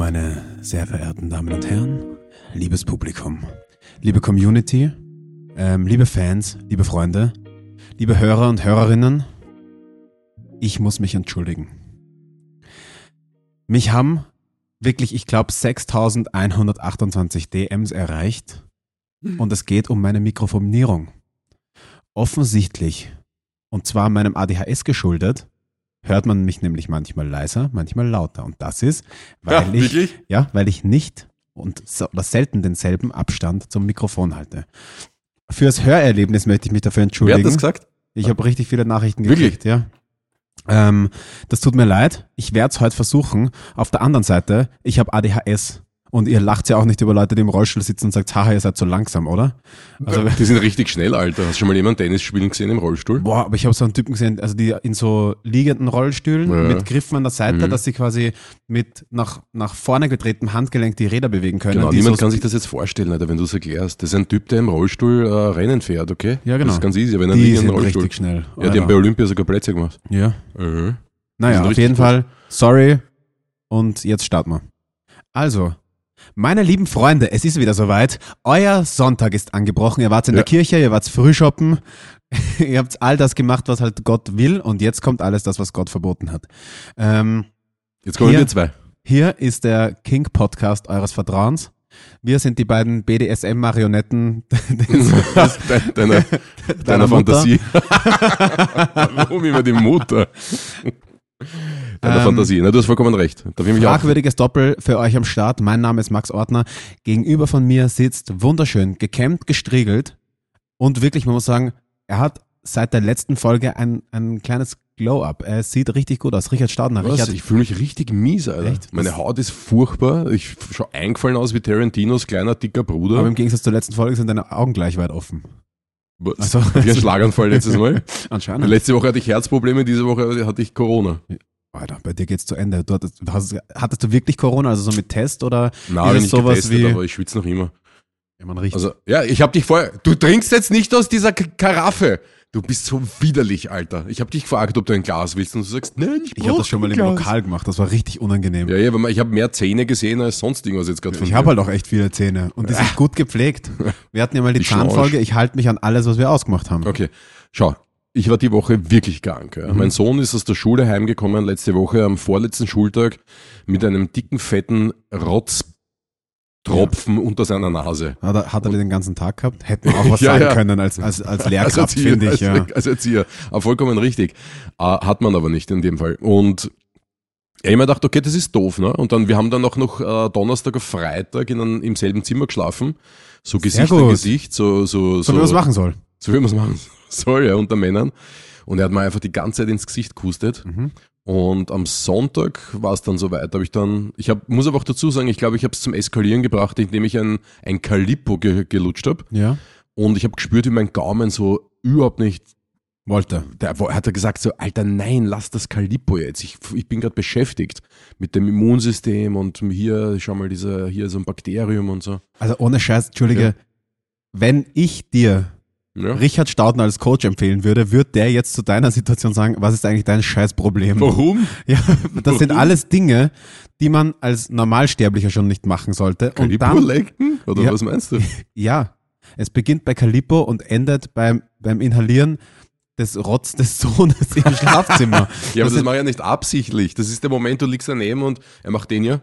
Meine sehr verehrten Damen und Herren, liebes Publikum, liebe Community, ähm, liebe Fans, liebe Freunde, liebe Hörer und Hörerinnen, ich muss mich entschuldigen. Mich haben wirklich, ich glaube, 6128 DMs erreicht und es geht um meine Mikrofonierung. Offensichtlich, und zwar meinem ADHS geschuldet, hört man mich nämlich manchmal leiser, manchmal lauter. Und das ist, weil Ja, ich, wirklich? ja, weil ich nicht und so, oder selten denselben Abstand zum Mikrofon halte. Fürs Hörerlebnis möchte ich mich dafür Wer entschuldigen. hat das gesagt? Ich habe richtig viele Nachrichten Wirklich? gekriegt, ja. Ähm, das tut mir leid. Ich werde es heute versuchen. Auf der anderen Seite, ich habe ADHS. Und ihr lacht ja auch nicht über Leute, die im Rollstuhl sitzen und sagt, haha, ihr seid so langsam, oder? Also, Die sind richtig schnell, Alter. Hast du schon mal jemanden Tennis spielen gesehen im Rollstuhl? boah, aber ich habe so einen Typen gesehen, also die in so liegenden Rollstühlen Ja. mit Griffen an der Seite, Mhm. dass sie quasi mit nach, nach vorne gedrehtem Handgelenk die Räder bewegen können. Genau, niemand so, kann sich das jetzt vorstellen, Alter, wenn du es erklärst. Das ist ein Typ, der im Rollstuhl äh, Rennen fährt, okay? Ja, genau. Das ist ganz easy, wenn er die liegt einem Rollstuhl. richtig schnell. Ja, die haben bei Olympia sogar Plätze gemacht. ja. Mhm. Naja, auf jeden. Fall, sorry. Und jetzt starten wir. Also, meine lieben Freunde, es ist wieder soweit. Euer Sonntag ist angebrochen. Ihr wart in Ja. der Kirche, ihr wart früh shoppen. ihr habt all das gemacht, was halt Gott will. Und jetzt kommt alles das, was Gott verboten hat. Ähm, Jetzt kommen Hier- wir zwei. hier ist der King Podcast eures Vertrauens. Wir sind die beiden BDSM-Marionetten. Deiner, deiner, deiner. Fantasie. Warum immer die Mutter? Deiner Ähm, Fantasie. Na, du hast vollkommen recht. Darf ich mich auch? Fragwürdiges Doppel für euch am Start. Mein Name ist Max Ortner. Gegenüber von mir sitzt wunderschön, gekämmt, gestriegelt und wirklich, man muss sagen, er hat seit der letzten Folge ein, ein kleines Glow-Up. Er sieht richtig gut aus. Richard Staudner. Was? Richard, Ich fühle mich richtig mies, Alter. Echt? Meine Haut ist furchtbar. Ich schaue eingefallen aus wie Tarantinos kleiner, dicker Bruder. aber im Gegensatz zur letzten Folge sind deine Augen gleich weit offen. Was? Also- wie ein Schlaganfall letztes Mal. Anscheinend. Letzte Woche hatte ich Herzprobleme, diese Woche hatte ich Corona. Alter, bei dir geht's zu Ende. Du hattest, du hast, hattest du wirklich Corona, also so mit Test oder Na, ist es ich sowas getestet, wie, aber ich schwitze noch immer. ja, man riecht. Also, ja, ich habe dich vorher. Du trinkst jetzt nicht aus dieser Karaffe. Du bist so widerlich, Alter. Ich habe dich gefragt, ob du ein Glas willst und du sagst, nein, ich ich habe das schon mal im Glas. Lokal gemacht. Das war richtig unangenehm. Ja, ja, aber ich habe mehr Zähne gesehen als sonst irgendwas jetzt gerade von Ich habe halt auch echt viele Zähne und die sind gut gepflegt. Wir hatten ja mal die, Die Zahnfolge. Schlange. Ich halte mich an alles, was wir ausgemacht haben. Okay, schau. Ich war die Woche wirklich krank. Ja. Mhm. Mein Sohn ist aus der Schule heimgekommen letzte Woche am vorletzten Schultag mit einem dicken, fetten Rotztropfen unter seiner Nase. Hat er, hat er den ganzen Tag gehabt? Hätten wir auch was Ja, sagen ja. können als, als, als Lehrkraft, finde ich. als, Ja. als Erzieher. Aber vollkommen richtig. Äh, hat man aber nicht in dem Fall. Und ja, ich mir gedacht, okay, das ist doof, ne? Und dann, wir haben dann auch noch äh, Donnerstag auf Freitag in einem, im selben Zimmer geschlafen. So Gesicht an. Gesicht, so, so, So, wie man es machen soll. so wie man es machen soll, ja, unter Männern. Und er hat mir einfach die ganze Zeit ins Gesicht gehustet. Mhm. Und am Sonntag war es dann soweit. Habe ich dann, ich hab, muss aber auch dazu sagen, ich glaube, ich habe es zum Eskalieren gebracht, indem ich ein, ein Calippo ge, gelutscht habe. Ja. Und ich habe gespürt, wie mein Gaumen so überhaupt nicht. Wollte. Der hat er gesagt so, Alter, nein, lass das Calippo jetzt. Ich, ich bin gerade beschäftigt mit dem Immunsystem und hier, schau mal, dieser, hier so ein Bakterium und so. Also ohne Scheiß, Entschuldige, Ja. wenn ich dir Ja. Richard Staudner als Coach empfehlen würde, wird der jetzt zu deiner Situation sagen, was ist eigentlich dein Scheißproblem? Warum? Ja, das sind Warum? alles Dinge, die man als Normalsterblicher schon nicht machen sollte. Und Calippo dann, lecken? Oder Ja. was meinst du? ja, es beginnt bei Calippo und endet beim, beim Inhalieren des Rotz des Sohnes im Schlafzimmer. Ja, aber Das das sind- mache ich ja nicht absichtlich. Das ist der Moment, du liegst daneben und er macht den ja.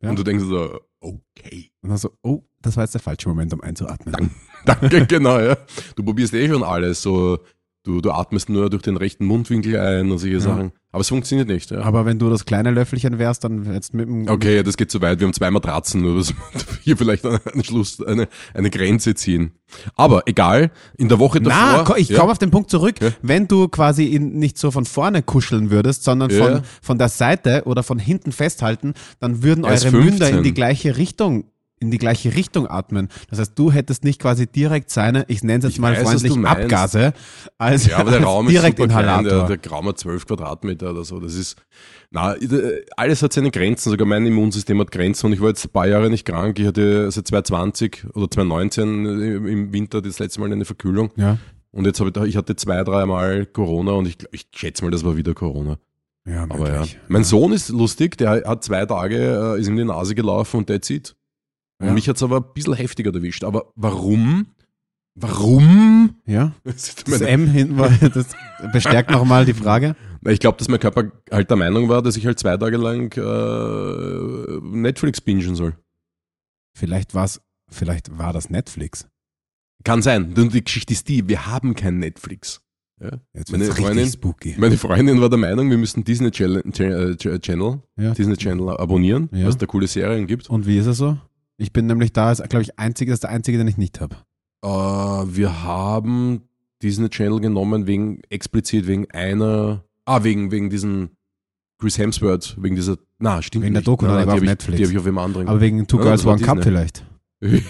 Ja. Und du denkst so, okay. Und dann so, oh, das war jetzt der falsche Moment, um einzuatmen. Danke. Genau, ja. Du probierst eh schon alles. So, du, du atmest nur durch den rechten Mundwinkel ein und solche Ja. Sachen. Aber es funktioniert nicht, ja. Aber wenn du das kleine Löffelchen wärst, dann jetzt mit dem. Okay, ja, das geht zu weit. Wir haben zwei Matratzen, nur dass wir hier vielleicht einen Schluss, eine, eine Grenze ziehen. Aber egal, in der Woche Na, davor. ko- ich komme auf den Punkt zurück. Wenn du quasi ihn nicht so von vorne kuscheln würdest, sondern von, von der Seite oder von hinten festhalten, dann würden eure Münder 15. in die gleiche Richtung in die gleiche Richtung atmen. Das heißt, du hättest nicht quasi direkt seine, ich nenne es jetzt Ich mal weiß, freundlich. Abgase als, Ja, aber der Raum ist super klein, der, der Raum hat 12 Quadratmeter oder so. Das ist, na, alles hat seine Grenzen, sogar mein Immunsystem hat Grenzen und ich war jetzt ein paar Jahre nicht krank. Ich hatte seit 2020 oder 2019 im Winter das letzte Mal eine Verkühlung ja, und jetzt habe ich, ich hatte zwei, dreimal Corona und ich, ich schätze mal, das war wieder Corona. Ja, Aber ja. Mein Sohn ist lustig, der hat zwei Tage, äh, ist ihm die Nase gelaufen und that's it. Ja. mich hat's aber ein bisschen heftiger erwischt. Aber warum? Warum? Ja, Das M hinten war, das bestärkt nochmal die Frage. Ich glaube, dass mein Körper halt der Meinung war, dass ich halt zwei Tage lang äh, Netflix bingen soll. Vielleicht war's, vielleicht war das Netflix. Kann sein. Und die Geschichte ist die, wir haben kein Netflix. Ja? Jetzt Meine Freundin- spooky. Meine Freundin war der Meinung, wir müssten Disney Channel, Channel, Ja. Disney Channel abonnieren, Ja. was da coole Serien gibt. Und wie ist es so? Ich bin nämlich da, glaube ich, einzige, das ist der einzige, den ich nicht habe. Äh, wir haben Disney Channel genommen wegen explizit wegen einer, ah wegen wegen diesen Chris Hemsworth wegen dieser, na stimmt Wegen der nicht. Doku, Nein, nein, die auf habe ich, Netflix. die habe ich auf einem anderen. Aber wegen Two Girls One Cup vielleicht. Wie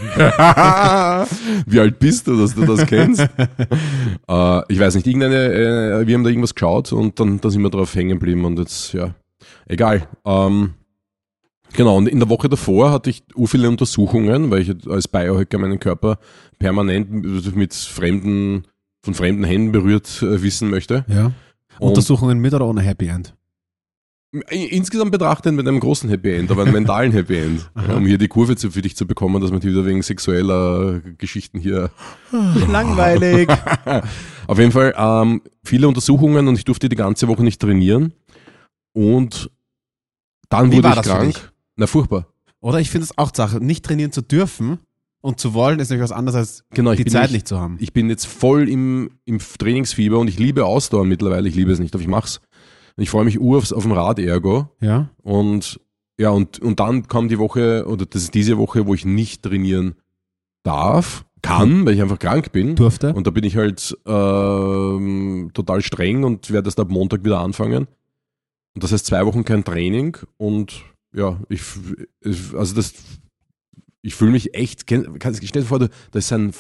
alt bist du, dass du das kennst? äh, ich weiß nicht, irgendeine, äh, wir haben da irgendwas geschaut und dann da sind wir drauf hängen geblieben und jetzt, ja, egal. Ähm, genau, und in der Woche davor hatte ich u viele Untersuchungen, weil ich als Biohacker meinen Körper permanent mit fremden, von fremden Händen berührt äh, wissen möchte. Ja. Und Untersuchungen mit oder ohne Happy End? insgesamt betrachtet mit einem großen Happy End, aber einem mentalen Happy End, ja, um hier die Kurve zu, für dich zu bekommen, dass man die wieder wegen sexueller Geschichten hier Langweilig. Auf jeden Fall ähm, viele Untersuchungen und ich durfte die ganze Woche nicht trainieren. Und dann Wie wurde war ich das für krank. Na, furchtbar. Oder ich finde es auch Sache, nicht trainieren zu dürfen und zu wollen, ist nämlich was anderes als Genau, die Zeit nicht, nicht zu haben. Ich bin jetzt voll im, im Trainingsfieber und ich liebe Ausdauer mittlerweile. Ich liebe es nicht, aber ich mach's. Und Ich freue mich ur aufs, auf dem Rad Ergo. Ja? Und ja, und, und dann kam die Woche, oder das ist diese Woche, wo ich nicht trainieren darf, kann, weil ich einfach krank bin. Durfte? Und da bin ich halt ähm, total streng und werde erst ab Montag wieder anfangen. Und das heißt zwei Wochen kein Training und ja, ich, also das, ich fühle mich echt, kannst stell dir vor, da da ist ein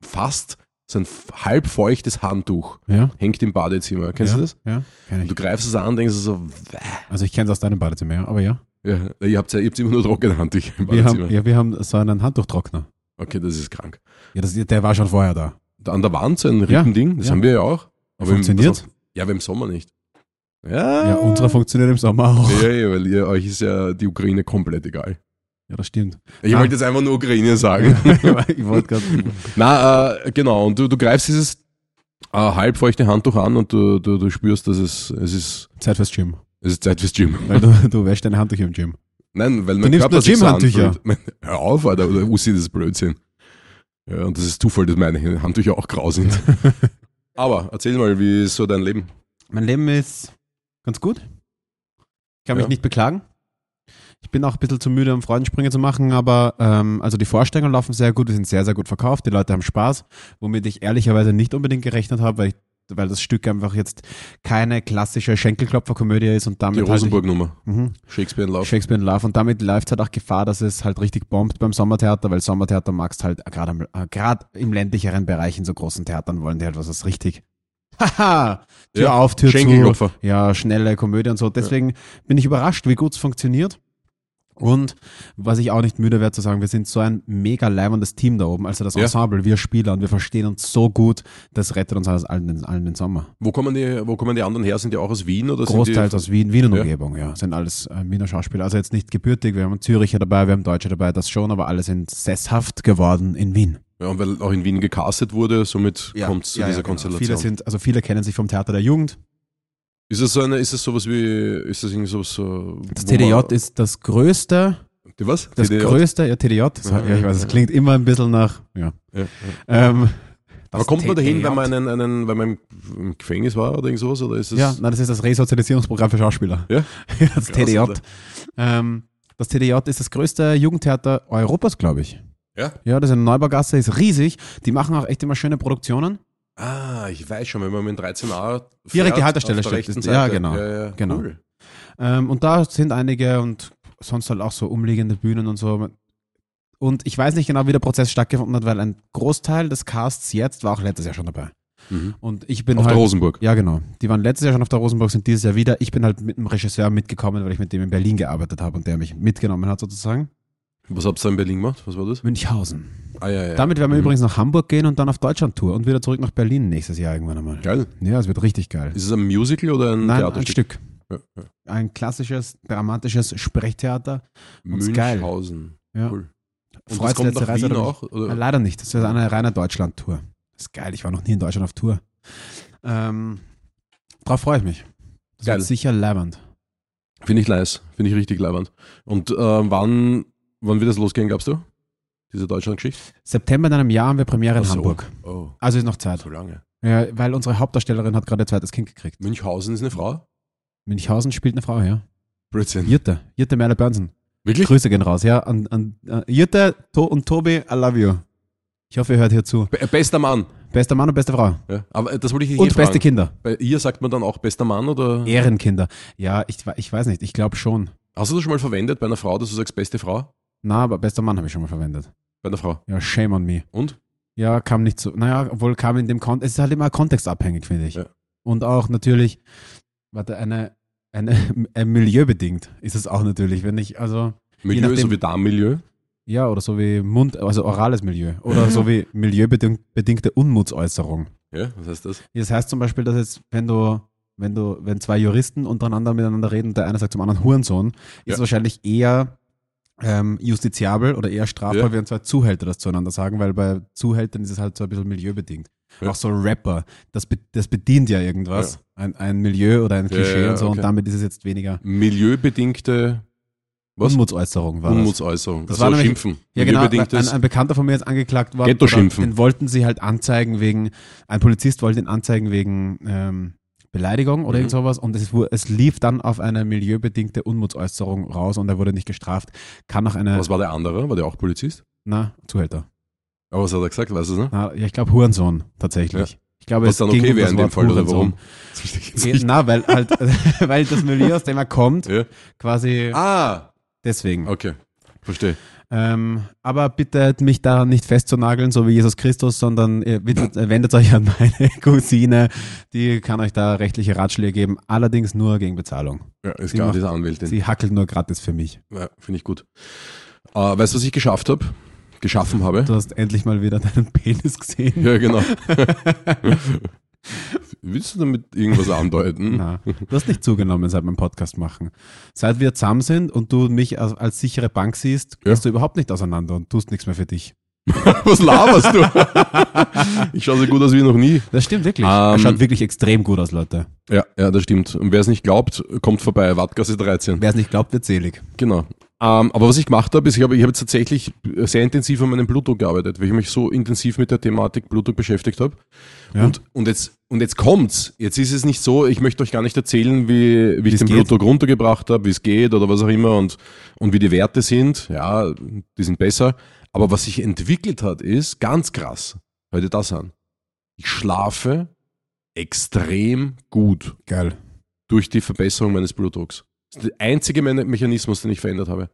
fast so ein f- halb feuchtes Handtuch, Ja? hängt im Badezimmer. Kennst ja? du das? Ja, kenn Und ich. du greifst es an, denkst du so, "Wäh." Also ich kenne es aus deinem Badezimmer, ja, aber ja. ja, ihr habt ja, ihr habt immer nur trockene Handtücher im Wir Badezimmer. haben, ja, wir haben so einen Handtuchtrockner. Okay, das ist krank. Ja, das, der war schon vorher da. Da An der Wand so ein Rippending, das haben wir ja auch. Aber im- Funktioniert? Ja, aber im Sommer nicht. Ja, Ja, unsere funktioniert im Sommer auch. Ja, ja, weil ihr, euch ist ja die Ukraine komplett egal. Ja, das stimmt. Ich Ah. wollte jetzt einfach nur Ukraine sagen. ich wollte gerade. Na, äh, genau, und du, du greifst dieses äh, halbfeuchte Handtuch an und du, du, du spürst, dass es, es ist, Zeit fürs Gym. es ist Zeit fürs Gym. Weil du, du wäschst deine Handtücher im Gym. Nein, weil mein nimmst Körper sich so anfühlt. Hör auf, Alter, oder Ussi, das ist Blödsinn. Ja, und das ist Zufall, dass meine Handtücher auch grau sind. Aber erzähl mal, wie ist so dein Leben? Mein Leben ist ganz gut. Ich kann mich Ja. nicht beklagen. Ich bin auch ein bisschen zu müde, um Freudensprünge zu machen, aber ähm, also die Vorstellungen laufen sehr gut, wir sind sehr, sehr gut verkauft, die Leute haben Spaß, womit ich ehrlicherweise nicht unbedingt gerechnet habe, weil, ich, weil das Stück einfach jetzt keine klassische Schenkelklopfer-Komödie ist und Die damit halt Rosenburg-Nummer. Mhm. Shakespeare in Love. Shakespeare in Love und damit läuft halt auch Gefahr, dass es halt richtig bombt beim Sommertheater, weil Sommertheater magst halt gerade äh, gerade im ländlicheren Bereich in so großen Theatern wollen die halt was, was richtig Haha, Tür Ja, auf, Tür zu. Ja, schnelle Komödie und so. Deswegen bin ich überrascht, wie gut es funktioniert. Und was ich auch nicht müde werde zu sagen, wir sind so ein mega leibendes Team da oben, also das Ja. Ensemble, wir Spieler und wir verstehen uns so gut, das rettet uns alles allen, den- allen den Sommer. Wo kommen, die, wo kommen die anderen her? Sind die auch aus Wien? Oder Großteils aus Wien, Wien und Ja. Umgebung, ja. Sind alles äh, Wiener Schauspieler. Also jetzt nicht gebürtig, wir haben Züricher dabei, wir haben Deutsche dabei, das schon, aber alle sind sesshaft geworden in Wien. Ja, weil auch in Wien gecastet wurde, somit kommt es zu dieser genau. Konstellation. Viele sind, also viele kennen sich vom Theater der Jugend. Ist es so eine, ist es sowas wie, ist das irgendwie sowas so. Das TDJ ist das größte, Die was? das TDJ? größte, ja, TDJ, das, ja, ich weiß, es klingt immer ein bisschen nach, ja. Ja, ja. Ähm, Aber kommt man dahin, wenn man, einen, einen, wenn man im- Gefängnis war oder irgend sowas? Oder ist es Ja, nein, das ist das Resozialisierungsprogramm für Schauspieler. Ja? das TDJ. Ähm, das TDJ ist das größte Jugendtheater Europas, glaube ich. Ja? Ja, das ist in der Neubaugasse, ist riesig. Die machen auch echt immer schöne Produktionen. Ah, ich weiß schon, wenn man mit 13a Direkt die fährt, Haltestelle steht. rechten Ja, genau. Ja, ja, Genau. Cool. Ähm, und da sind einige und sonst halt auch so umliegende Bühnen und so. Und ich weiß nicht genau, wie der Prozess stattgefunden hat, weil ein Großteil des Casts jetzt war auch letztes Jahr schon dabei. Mhm. Und ich bin Auf halt. der Rosenburg. Ja, genau. Die waren letztes Jahr schon auf der Rosenburg, sind dieses Jahr wieder. Ich bin halt mit dem Regisseur mitgekommen, weil ich mit dem in Berlin gearbeitet habe und der mich mitgenommen hat sozusagen. Was habt ihr in Berlin gemacht? Was war das? Münchhausen. Ah, ja, ja. Damit werden wir Mhm. übrigens nach Hamburg gehen und dann auf Deutschland-Tour und wieder zurück nach Berlin nächstes Jahr irgendwann einmal. Geil. Ja, es wird richtig geil. Ist es ein Musical oder ein Nein, Theaterstück? ein Stück. ja, ja. Ein klassisches, dramatisches Sprechtheater. Geil. Münchhausen. Ja. Cool. Und Freut's das kommt nach Reise Wien auch? Oder? Leider nicht. Das ist eine reine Deutschland-Tour. Das ist geil. Ich war noch nie in Deutschland auf Tour. Ähm, darauf freue ich mich. Das Geil. wird sicher leibend. Finde ich nice. Finde ich richtig leibend. Und äh, wann, wann wird das losgehen, glaubst du? Diese Deutschland-Geschichte? September in einem Jahr haben wir Premiere in so. Hamburg. Oh, Also ist noch Zeit. so lange. Ja, weil unsere Hauptdarstellerin hat gerade ihr zweites Kind gekriegt. Münchhausen ist eine Frau? Münchhausen spielt eine Frau, ja. Blödsinn. Jutta. Jutta Merle Börnsen. Wirklich? Grüße gehen raus, ja. An, an, äh, Jutta to und Tobi, I love you. Ich hoffe, ihr hört hier zu. Be bester Mann. Bester Mann und beste Frau. Ja, aber äh, das wollte ich hier Und fragen. beste Kinder. Bei ihr sagt man dann auch bester Mann oder? Ehrenkinder. Ja, ich, ich weiß nicht. Ich glaube schon. Hast du das schon mal verwendet bei einer Frau, dass du sagst beste Frau? Na, aber bester Mann habe ich schon mal verwendet. Bei einer Frau. Ja, shame on me. Und? Ja, kam nicht so. Naja, obwohl kam in dem Kontext. Es ist halt immer kontextabhängig, finde ich. Ja. Und auch natürlich, warte, eine, eine, äh, milieubedingt ist es auch natürlich, wenn ich, also, Milieu nachdem- so wie Darmmilieu? ja, oder so wie Mund, also orales Milieu. Oder so wie milieubedingte Unmutsäußerung. Ja, was heißt das? Das heißt zum Beispiel, dass jetzt, wenn du, wenn du, wenn zwei Juristen untereinander miteinander reden und der eine sagt zum anderen Hurensohn, ist Ja. es wahrscheinlich eher ähm, justiziabel oder eher strafbar, Ja. wenn zwei Zuhälter das zueinander sagen, weil bei Zuhältern ist es halt so ein bisschen milieubedingt. Ja. Auch so Rapper, das, be das bedient ja irgendwas, ein, ein Milieu oder ein Ja, Klischee ja, und so okay. und damit ist es jetzt weniger Milieubedingte was? Unmutsäußerung war das. Unmutsäuserung. Das Das war also nämlich- Schimpfen. Ja, genau. Ein, ein Bekannter von mir ist angeklagt worden. Ghetto-Schimpfen. Den wollten sie halt anzeigen wegen, ein Polizist wollte ihn anzeigen wegen ähm, Beleidigung oder Mhm. irgend sowas und es, es lief dann auf eine milieubedingte Unmutsäußerung raus und er wurde nicht gestraft. Kann auch eine, was war der andere? War der auch Polizist? na, Zuhälter. Aber was hat er gesagt? Weißt du es noch? Na, ja, ich glaube Hurensohn, tatsächlich. Ich glaube, Was es dann ging okay wäre in dem Fall oder warum? Na, weil halt, weil das Milieu, aus dem er kommt, Ja. quasi Ah, deswegen. okay. Verstehe. Ähm, aber bitte mich da nicht festzunageln, so wie Jesus Christus, sondern wendet, äh, wendet euch an meine Cousine, die kann euch da rechtliche Ratschläge geben, allerdings nur gegen Bezahlung. Ja, ist klar, diese Anwältin. Sie hackelt nur gratis für mich. Ja, Finde ich gut. Äh, weißt du, was ich geschafft habe? Geschaffen habe? Du hast endlich mal wieder deinen Penis gesehen. Ja, genau. Willst du damit irgendwas andeuten? Na, du hast nicht zugenommen seit wir Podcast machen. Seit wir zusammen sind und du mich als, als sichere Bank siehst, Ja. gehst du überhaupt nicht auseinander und tust nichts mehr für dich. Was laberst du? ich schaue so gut aus wie noch nie. Das stimmt wirklich. Ähm, er schaut wirklich extrem gut aus, Leute. Ja, ja, das stimmt. Und wer es nicht glaubt, kommt vorbei. Wattgasse 13. Wer es nicht glaubt, wird selig. Genau. Ähm, aber was ich gemacht habe, ist, ich habe, ich habe jetzt tatsächlich sehr intensiv an meinem Blutdruck gearbeitet, weil ich mich so intensiv mit der Thematik Blutdruck beschäftigt habe. Ja. Und, und, jetzt, und jetzt kommt's. Jetzt ist es nicht so, ich möchte euch gar nicht erzählen, wie, wie ich Wie's den geht. Blutdruck runtergebracht habe, wie es geht oder was auch immer und, und wie die Werte sind. Ja, die sind besser. Aber was sich entwickelt hat, ist ganz krass. Hört ihr das an? Ich schlafe extrem gut Geil. durch die Verbesserung meines Blutdrucks. Das ist der einzige Me- Mechanismus, den ich verändert habe.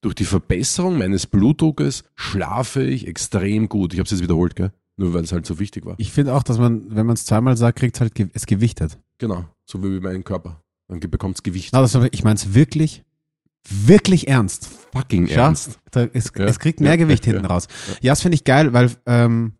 Durch die Verbesserung meines Blutdruckes schlafe ich extrem gut. Ich habe es jetzt wiederholt, gell? Nur weil es halt so wichtig war. Ich finde auch, dass man, wenn man es zweimal sagt, kriegt halt ge- es gewichtet. Genau, so wie mein Körper. Dann bekommt es Gewicht. Na, das, ich meine es wirklich, wirklich ernst. Fucking Schau, ernst. Da, es, Ja. es kriegt mehr Ja. Gewicht Ja. hinten raus. Ja, das finde ich geil, weil, ähm,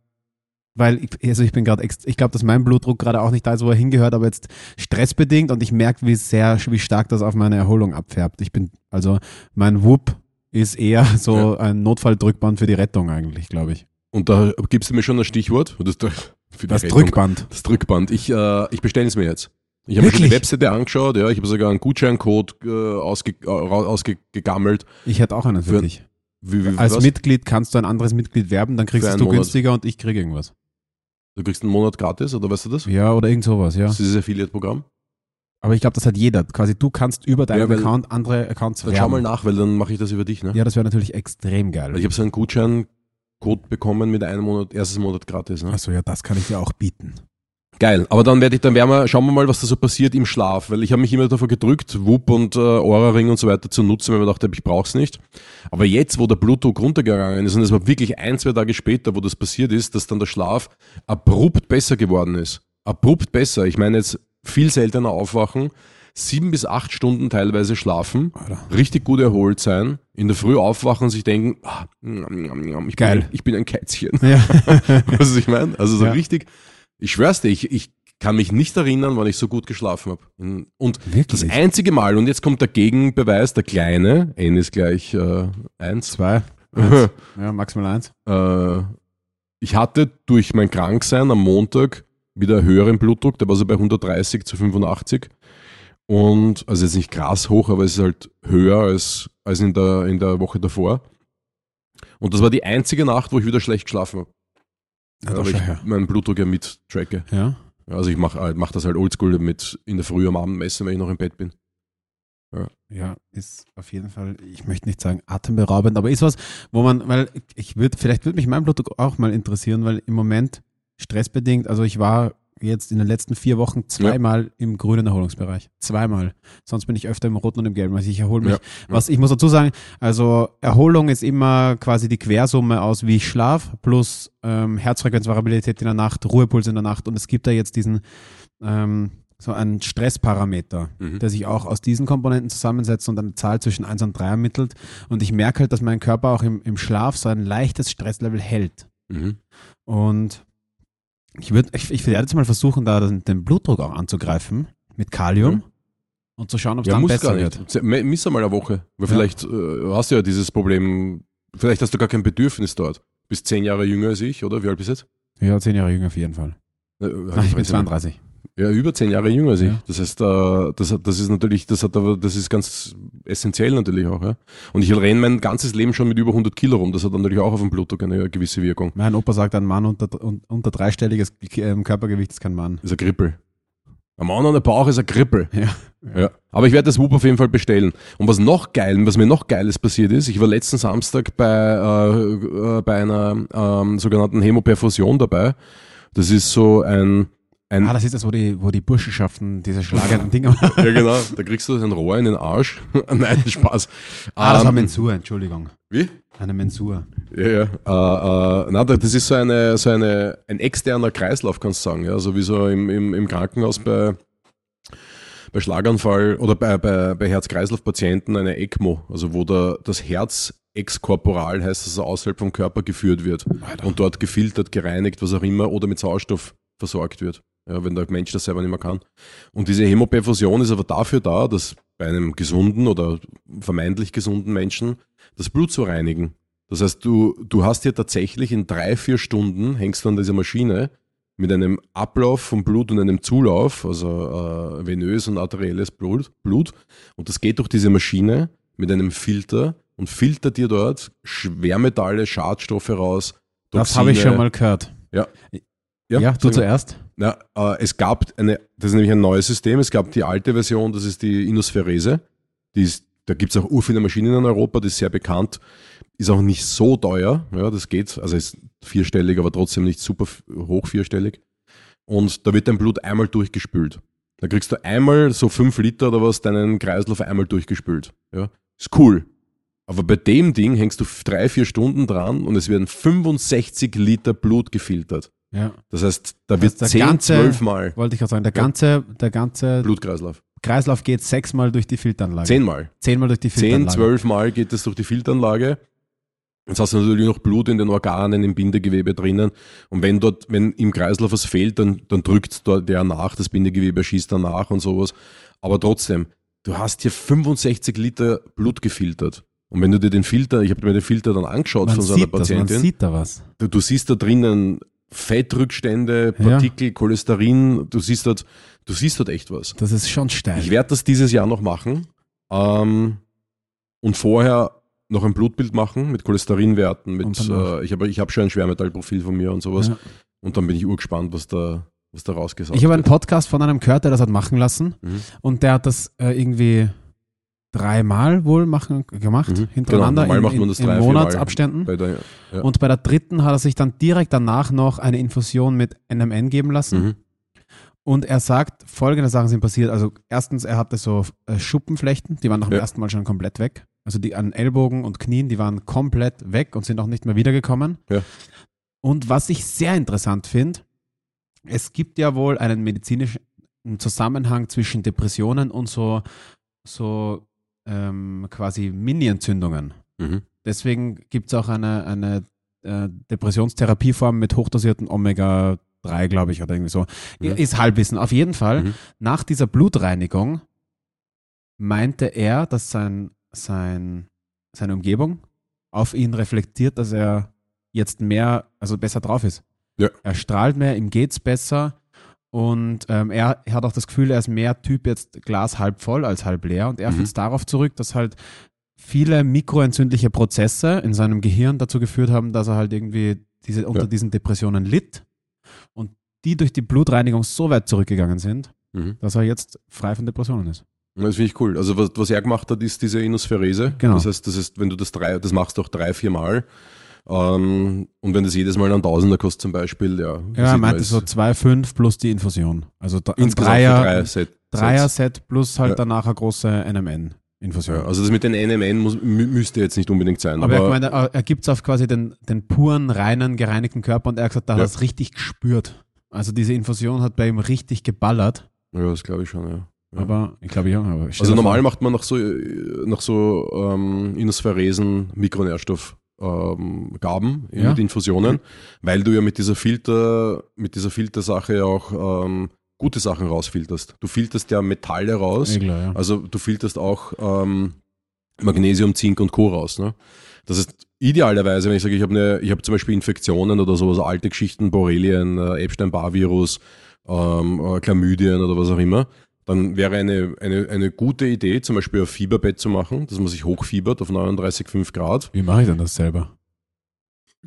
weil ich, also ich bin gerade, ich glaube, dass mein Blutdruck gerade auch nicht da ist, wo er hingehört, aber jetzt stressbedingt und ich merke, wie sehr, wie stark das auf meine Erholung abfärbt. Ich bin, also mein Whoop ist eher so ein Notfalldrückband für die Rettung eigentlich, glaube ich. Und da gibst du mir schon ein Stichwort. Das, Das. Drückband. Das Drückband. Ich, äh, ich bestelle es mir jetzt. Ich habe mir schon die? Webseite angeschaut, ja, ich habe sogar einen Gutscheincode äh, ausge, äh, ausgegammelt. Ich hätte auch einen für, dich. Als was? Mitglied kannst du ein anderes Mitglied werben, dann kriegst du günstiger und ich kriege irgendwas. Du kriegst einen Monat gratis, oder weißt du das? Ja, oder irgend sowas, ja. Das ist dieses Affiliate-Programm. Aber ich glaube, das hat jeder. Quasi du kannst über deinen Ja, Account andere Accounts Dann schau mal nach, weil dann mache ich das über dich. Ne? Ja, das wäre natürlich extrem geil. Weil ich habe so einen Gutscheincode bekommen mit einem Monat, erstes Monat gratis. Ne? Achso, ja, das kann ich dir auch bieten. Geil, aber dann werde ich, dann werden wir, schauen wir mal, was da so passiert im Schlaf, weil ich habe mich immer davor gedrückt, Whoop und äh, Aura-Ring und so weiter zu nutzen, weil ich mir dachte, ich brauch's nicht. Aber jetzt, wo der Blutdruck runtergegangen ist, und es war wirklich ein, zwei Tage später, wo das passiert ist, dass dann der Schlaf abrupt besser geworden ist. Abrupt besser. Ich meine jetzt viel seltener aufwachen, sieben bis acht Stunden teilweise schlafen, Alter. richtig gut erholt sein, in der Früh aufwachen und sich denken, ah, ich, Geil. Bin, ich bin ein Kätzchen. Ja. Weißt du, was ich meine? Also so Ja. richtig, ich schwör's dir, ich, ich kann mich nicht erinnern, wann ich so gut geschlafen habe. Und Wirklich? das einzige Mal, und jetzt kommt der Gegenbeweis, der kleine, n ist gleich äh, 1, Zwei. Eins. ja, maximal eins. äh, ich hatte durch mein Kranksein am Montag wieder höheren Blutdruck, der war so bei 130 zu 85. Und, also jetzt nicht krass hoch, aber es ist halt höher als, als in, der, in der Woche davor. Und das war die einzige Nacht, wo ich wieder schlecht geschlafen habe. Ja, aber ich ja. meinen Blutdruck ja mit tracke. Ja. Also ich mache mach das halt oldschool mit in der Früh am Abend messen, wenn ich noch im Bett bin. Ja, ist auf jeden Fall, ich möchte nicht sagen atemberaubend, aber ist was, wo man, weil ich würde, vielleicht würde mich mein Blutdruck auch mal interessieren, weil im Moment stressbedingt, also ich war jetzt in den letzten vier Wochen zweimal im grünen Erholungsbereich. Zweimal. Sonst bin ich öfter im roten und im gelben. Also ich erhole mich. Ja, Was ich muss dazu sagen, also Erholung ist immer quasi die Quersumme aus, wie ich schlaf, plus ähm, Herzfrequenzvariabilität in der Nacht, Ruhepuls in der Nacht. Und es gibt da jetzt diesen ähm, so einen Stressparameter, Mhm. der sich auch aus diesen Komponenten zusammensetzt und eine Zahl zwischen 1 und 3 ermittelt. Und ich merke halt, dass mein Körper auch im, im Schlaf so ein leichtes Stresslevel hält. Mhm. Und ich würde, ich, ich werde jetzt mal versuchen, da den, Blutdruck auch anzugreifen mit Kalium Mhm. und zu schauen, ob es Ja, dann besser gar wird. Miss einmal eine Woche. Weil Ja. vielleicht äh, hast du ja dieses Problem, vielleicht hast du gar kein Bedürfnis dort. Bist zehn Jahre jünger als ich, oder? Wie alt bist du jetzt? Ja, zehn Jahre jünger auf jeden Fall. Äh, Ach, ich bin weiß nicht. 32. Ja, über zehn Jahre jünger als ich. Ja. Das heißt, äh, das, das ist natürlich, das hat aber, das ist ganz essentiell natürlich auch. Ja? Und ich renne mein ganzes Leben schon mit über 100 Kilo rum. Das hat natürlich auch auf den Blutdruck eine gewisse Wirkung. Mein Opa sagt, ein Mann unter, un- unter dreistelliges ähm, Körpergewicht ist kein Mann. ist ein Krippel. Ein Mann ohne Bauch ist ein Krippel. Ja. Ja. Aber ich werde das Whoop auf jeden Fall bestellen. Und was noch geil, was mir noch Geiles passiert ist, ich war letzten Samstag bei, äh, äh, bei einer ähm, sogenannten Hämoperfusion dabei. Das ist so ein, ein Ah, das ist das, wo die, wo die Burschenschaften diese schlagenden Dinge machen. ja genau, da kriegst du ein Rohr in den Arsch. Nein, Spaß. Ah, das war Ähm, Mensur, Entschuldigung. Wie? Eine Mensur. Ja, ja. Äh, äh, na, das ist so eine, so eine, ein externer Kreislauf, kannst du sagen. Ja? So wie so im, im, im Krankenhaus bei, bei Schlaganfall oder bei, bei, bei Herz-Kreislauf-Patienten eine ECMO, also wo der, das Herz exkorporal heißt, dass es außerhalb vom Körper geführt wird Alter. und dort gefiltert, gereinigt, was auch immer, oder mit Sauerstoff versorgt wird, ja, wenn der Mensch das selber nicht mehr kann. Und diese Hämoperfusion ist aber dafür da, dass bei einem gesunden oder vermeintlich gesunden Menschen das Blut zu reinigen. Das heißt, du, du hast hier tatsächlich in drei, vier Stunden hängst du an dieser Maschine mit einem Ablauf von Blut und einem Zulauf, also äh, venös und arterielles Blut, Blut. Und das geht durch diese Maschine mit einem Filter und filtert dir dort Schwermetalle, Schadstoffe raus. Das habe ich Toxine. schon mal gehört. Ja. Ja, du sag mal. zuerst. Na, äh, es gab eine, das ist nämlich ein neues System, es gab die alte Version, das ist die Inosphärese. Die ist, da gibt es auch ur viele Maschinen in Europa, die ist sehr bekannt, ist auch nicht so teuer, ja, das geht, also ist vierstellig, aber trotzdem nicht super hoch vierstellig. Und da wird dein Blut einmal durchgespült. Da kriegst du einmal so fünf Liter oder was deinen Kreislauf einmal durchgespült. Ja, ist cool. Aber bei dem Ding hängst du drei, vier Stunden dran und es werden 65 Liter Blut gefiltert. Ja. Das heißt, da Das wird der 10, ganze- 12 Mal Wollte ich gerade sagen, der ganze, der ganze Blutkreislauf. Kreislauf geht sechsmal durch die Filteranlage. Zehnmal. Zehnmal durch die 10, Filteranlage. 12 Mal geht es durch die Filteranlage. Jetzt hast du natürlich noch Blut in den Organen, im Bindegewebe drinnen. Und wenn dort, wenn im Kreislauf was fehlt, dann, dann drückt der nach, das Bindegewebe schießt dann nach und sowas. Aber trotzdem, du hast hier 65 Liter Blut gefiltert. Und wenn du dir den Filter, ich habe mir den Filter dann angeschaut Man von so einer sieht das, man Patientin, sieht da was. du, du siehst da drinnen Fettrückstände, Ja. Partikel, Cholesterin, du siehst dort, du siehst dort echt was. Das ist schon steil. Ich werde das dieses Jahr noch machen ähm, und vorher noch ein Blutbild machen mit Cholesterinwerten. Mit, äh, ich habe ich hab schon ein Schwermetallprofil von mir und sowas. Ja. Und dann bin ich urgespannt, was da, was da rausgesagt Ich habe einen. Podcast von einem gehört, der das hat machen lassen Mhm. und der hat das äh, irgendwie dreimal wohl machen, gemacht, Mhm. hintereinander Genau, in, macht man in, in drei. Monatsabständen. Bei der, ja. Und bei der dritten hat er sich dann direkt danach noch eine Infusion mit NMN geben lassen. mhm. Und er sagt, folgende Sachen sind passiert. Also erstens, er hatte so äh, Schuppenflechten, die waren nach dem Ja. ersten Mal schon komplett weg. Also die an Ellbogen und Knien, die waren komplett weg und sind auch nicht mehr wiedergekommen. Ja. Und was ich sehr interessant finde, es gibt ja wohl einen medizinischen Zusammenhang zwischen Depressionen und so, so ähm, quasi Mini-Entzündungen. Mhm. Deswegen gibt es auch eine, eine äh, Depressionstherapieform mit hochdosierten drei, glaube ich, oder irgendwie so. Mhm. Ist Halbwissen. Auf jeden Fall, Mhm. nach dieser Blutreinigung meinte er, dass sein, sein, seine Umgebung auf ihn reflektiert, dass er jetzt mehr, also besser drauf ist. Ja. Er strahlt mehr, ihm geht's besser und ähm, er hat auch das Gefühl, er ist mehr Typ jetzt Glas halb voll als halb leer und er Mhm. führt es darauf zurück, dass halt viele mikroentzündliche Prozesse in seinem Gehirn dazu geführt haben, dass er halt irgendwie diese, unter Ja. diesen Depressionen litt und die durch die Blutreinigung so weit zurückgegangen sind, Mhm. dass er jetzt frei von Depressionen ist. Das finde ich cool. Also was, was er gemacht hat, ist diese Inospherese. Genau. Das heißt, das ist, wenn du das drei, das machst du auch drei, vier Mal. Ähm, und wenn das jedes Mal ein Tausender kostet zum Beispiel, ja. Ja, er meinte so 2,5 plus die Infusion. Also ein Dreier, drei Set. Dreier-Set plus halt Ja. danach eine große NMN-Infusion. Ja, also das mit den NMN muss, mü- müsste jetzt nicht unbedingt sein. aber, Aber, er, meinte, er gibt es auf quasi den, den puren, reinen, gereinigten Körper und er hat gesagt, da hat Ja. er es richtig gespürt. Also diese Infusion hat bei ihm richtig geballert. ja, das glaube ich schon, ja. Ja. Aber ich glaube, ja. Also normal macht man nach so, äh, nach so ähm, Inospheresen Mikronährstoff ähm, Gaben Ja. mit Infusionen, weil du ja mit dieser Filter, mit dieser Filtersache auch ähm, gute Sachen rausfilterst. Du filterst ja Metalle raus, klar, ja. also du filterst auch ähm, Magnesium, Zink und Co. raus. Ne? Das ist idealerweise, wenn ich sage, ich habe eine, ich habe zum Beispiel Infektionen oder sowas, alte Geschichten, Borrelien, äh, Epstein-Barr-Virus, ähm, äh, Chlamydien oder was auch immer, dann wäre eine, eine, eine gute Idee, zum Beispiel ein Fieberbett zu machen, dass man sich hochfiebert auf 39,5 Grad. Wie mache ich denn das selber?